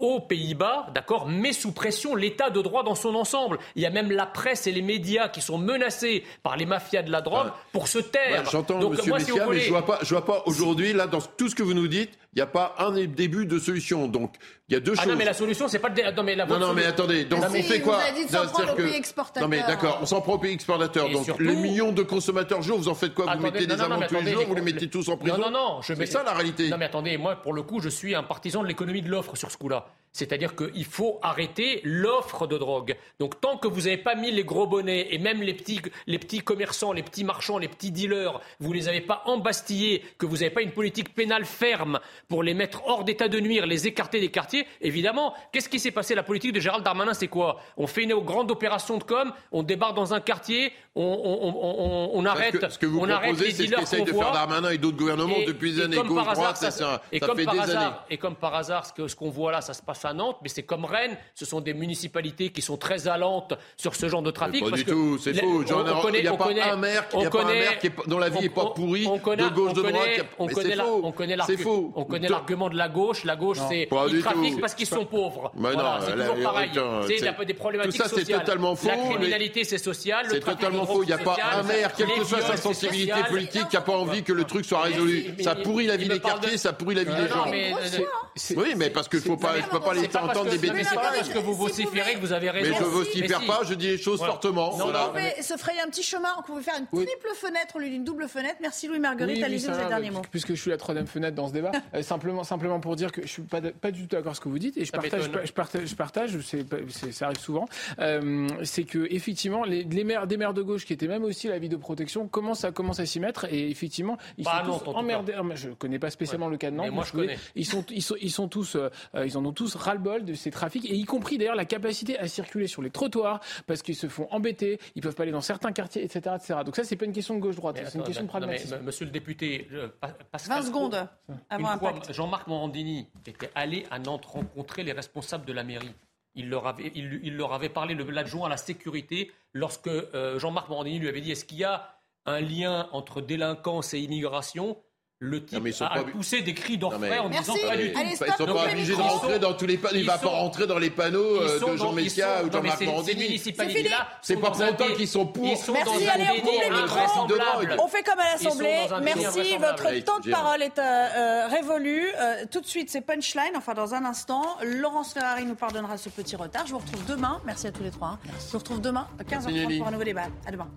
S8: aux Pays-Bas, d'accord, met sous pression l'état de droit dans son ensemble. Il y a même la presse et les médias qui sont menacés par les mafias de la drogue ouais. pour se taire.
S10: J'entends, Monsieur Messia, mais je vois pas, je vois pas aujourd'hui là dans tout ce que vous nous dites, il n'y a pas un début de solution. Donc il y a deux
S8: ah
S10: choses.
S8: Non mais la solution c'est pas le dé... non mais la
S10: non non mais attendez donc
S19: non,
S10: on fait quoi
S19: vous dit de que... pays exportateur.
S10: non mais d'accord on s'en prend aux pays exportateurs
S8: Et
S10: donc
S8: surtout...
S10: les millions de consommateurs jour vous en faites quoi
S8: attendez,
S10: vous mettez
S8: non,
S10: des amendes tous les jours vous les mettez tous en prison
S8: non non non
S10: c'est ça la réalité
S8: non mais attendez moi pour le coup je suis un partisan de l'économie de l'offre sur ce coup-là c'est-à-dire qu'il faut arrêter l'offre de drogue. Donc tant que vous n'avez pas mis les gros bonnets et même les petits, les petits commerçants, les petits marchands, les petits dealers, vous ne les avez pas embastillés, que vous n'avez pas une politique pénale ferme pour les mettre hors d'état de nuire, les écarter des quartiers, évidemment, qu'est-ce qui s'est passé? La politique de Gérald Darmanin, c'est quoi? On fait une grande opération de com, on débarque dans un quartier, on, on, on, on arrête,
S10: que, ce que vous
S8: on arrête les
S10: c'est
S8: dealers
S10: ce de faire Darmanin et d'autres gouvernements
S8: et,
S10: depuis des années.
S8: Et comme par hasard,
S10: ça,
S8: ça,
S10: ça.
S8: Et comme par ce qu'on voit là, ça se passe à Nantes, mais c'est comme Rennes, ce sont des municipalités qui sont très allantes sur ce genre de trafic.
S10: Mais pas
S8: parce
S10: du tout, c'est faux.
S8: On, on connaît,
S10: il n'y a
S8: on
S10: pas
S8: connaît,
S10: un maire,
S8: on
S10: il y a
S8: connaît,
S10: pas un maire qui est, dont la vie n'est pas pourrie,
S8: on connaît,
S10: de gauche, de
S8: connaît,
S10: droite.
S8: On connaît, la, on connaît l'argument, on connaît l'argument de la gauche. La gauche, c'est ils trafiquent parce qu'ils sont pauvres.
S10: Mais
S8: voilà,
S10: non,
S8: c'est toujours pareil.
S10: C'est
S8: il y a des problématiques
S10: Tout ça, c'est totalement faux.
S8: La criminalité, c'est social.
S10: C'est totalement faux. Il n'y a pas un maire, quelle que soit sa sensibilité politique, qui n'a pas envie que le truc soit résolu. Ça pourrit la vie des quartiers, ça pourrit la vie des gens. Oui, mais parce qu'il faut pas, pas laisser entendre des bêtises.
S8: C'est pas parce que vous vociférez que vous avez raison.
S10: Mais je vocifère pas, je dis les choses fortement.
S2: On
S10: Voilà.
S2: pouvait se frayer un petit chemin, on pouvait faire une triple fenêtre au lieu d'une double fenêtre. Merci Louis Marguerite, allez-y, vous avez
S11: va,
S2: le dernier mot.
S11: Puisque je suis la troisième fenêtre dans ce débat, <laughs> euh, simplement, simplement pour dire que je suis pas, de- pas du tout d'accord avec ce que vous dites et je
S8: Ça
S11: partage, je partage, je partage, ça arrive souvent. Euh, c'est que effectivement, les, maires, des maires de gauche qui étaient même aussi la vidéoprotection commencent à commencent à s'y mettre et effectivement, ils
S8: à
S11: sont tous emmerdés. Ah, Je connais pas spécialement le cas de Nantes.
S8: Mais moi, je
S11: vous
S8: connais.
S11: Ils sont, ils sont, ils sont tous, euh, ils en ont tous ras-le-bol de ces trafics et y compris d'ailleurs la capacité à circuler sur les trottoirs parce qu'ils se font embêter, ils peuvent pas aller dans certains quartiers, etc., etc. Donc ça, c'est pas une question de gauche-droite, c'est une question de
S8: non, mais,
S11: pragmatisme.
S8: monsieur le député, euh, Pa- Pascal
S2: 20 secondes avant
S8: une fois,
S2: Impact.
S8: Jean-Marc Morandini était allé à Nantes rencontrer les responsables de la mairie. Il leur avait, il, il leur avait parlé, le- l'adjoint à la sécurité, lorsque euh, Jean-Marc Morandini lui avait dit est-ce qu'il y a un lien entre délinquance et immigration? Le type
S10: sont
S8: a,
S10: pas-
S8: poussé des cris d'orfraie
S10: mais-
S8: en
S2: Merci.
S8: disant pas du tout.
S2: Allez,
S10: Ils
S2: stop,
S10: sont
S2: coupez
S10: pas
S2: les
S10: obligés de rentrer dans tous les panneaux. Il va
S8: sont-
S10: pas rentrer dans les panneaux euh, de Jean Messia ou
S8: non,
S10: Jean-Marc Morandini. C'est pas pour autant qu'ils sont pour.
S8: Ils sont
S2: Merci,
S8: dans
S2: allez, on
S8: déni
S2: coupe les micros.
S8: invraisemblable.
S2: On fait comme à l'Assemblée. Merci, votre temps de parole est euh, euh, révolu. Euh, tout de suite, c'est Punchline, enfin dans un instant. Laurence Ferrari nous pardonnera ce petit retard. Je vous retrouve demain. Merci à tous les trois. Je vous retrouve demain à 15h30 pour un nouveau débat. À demain.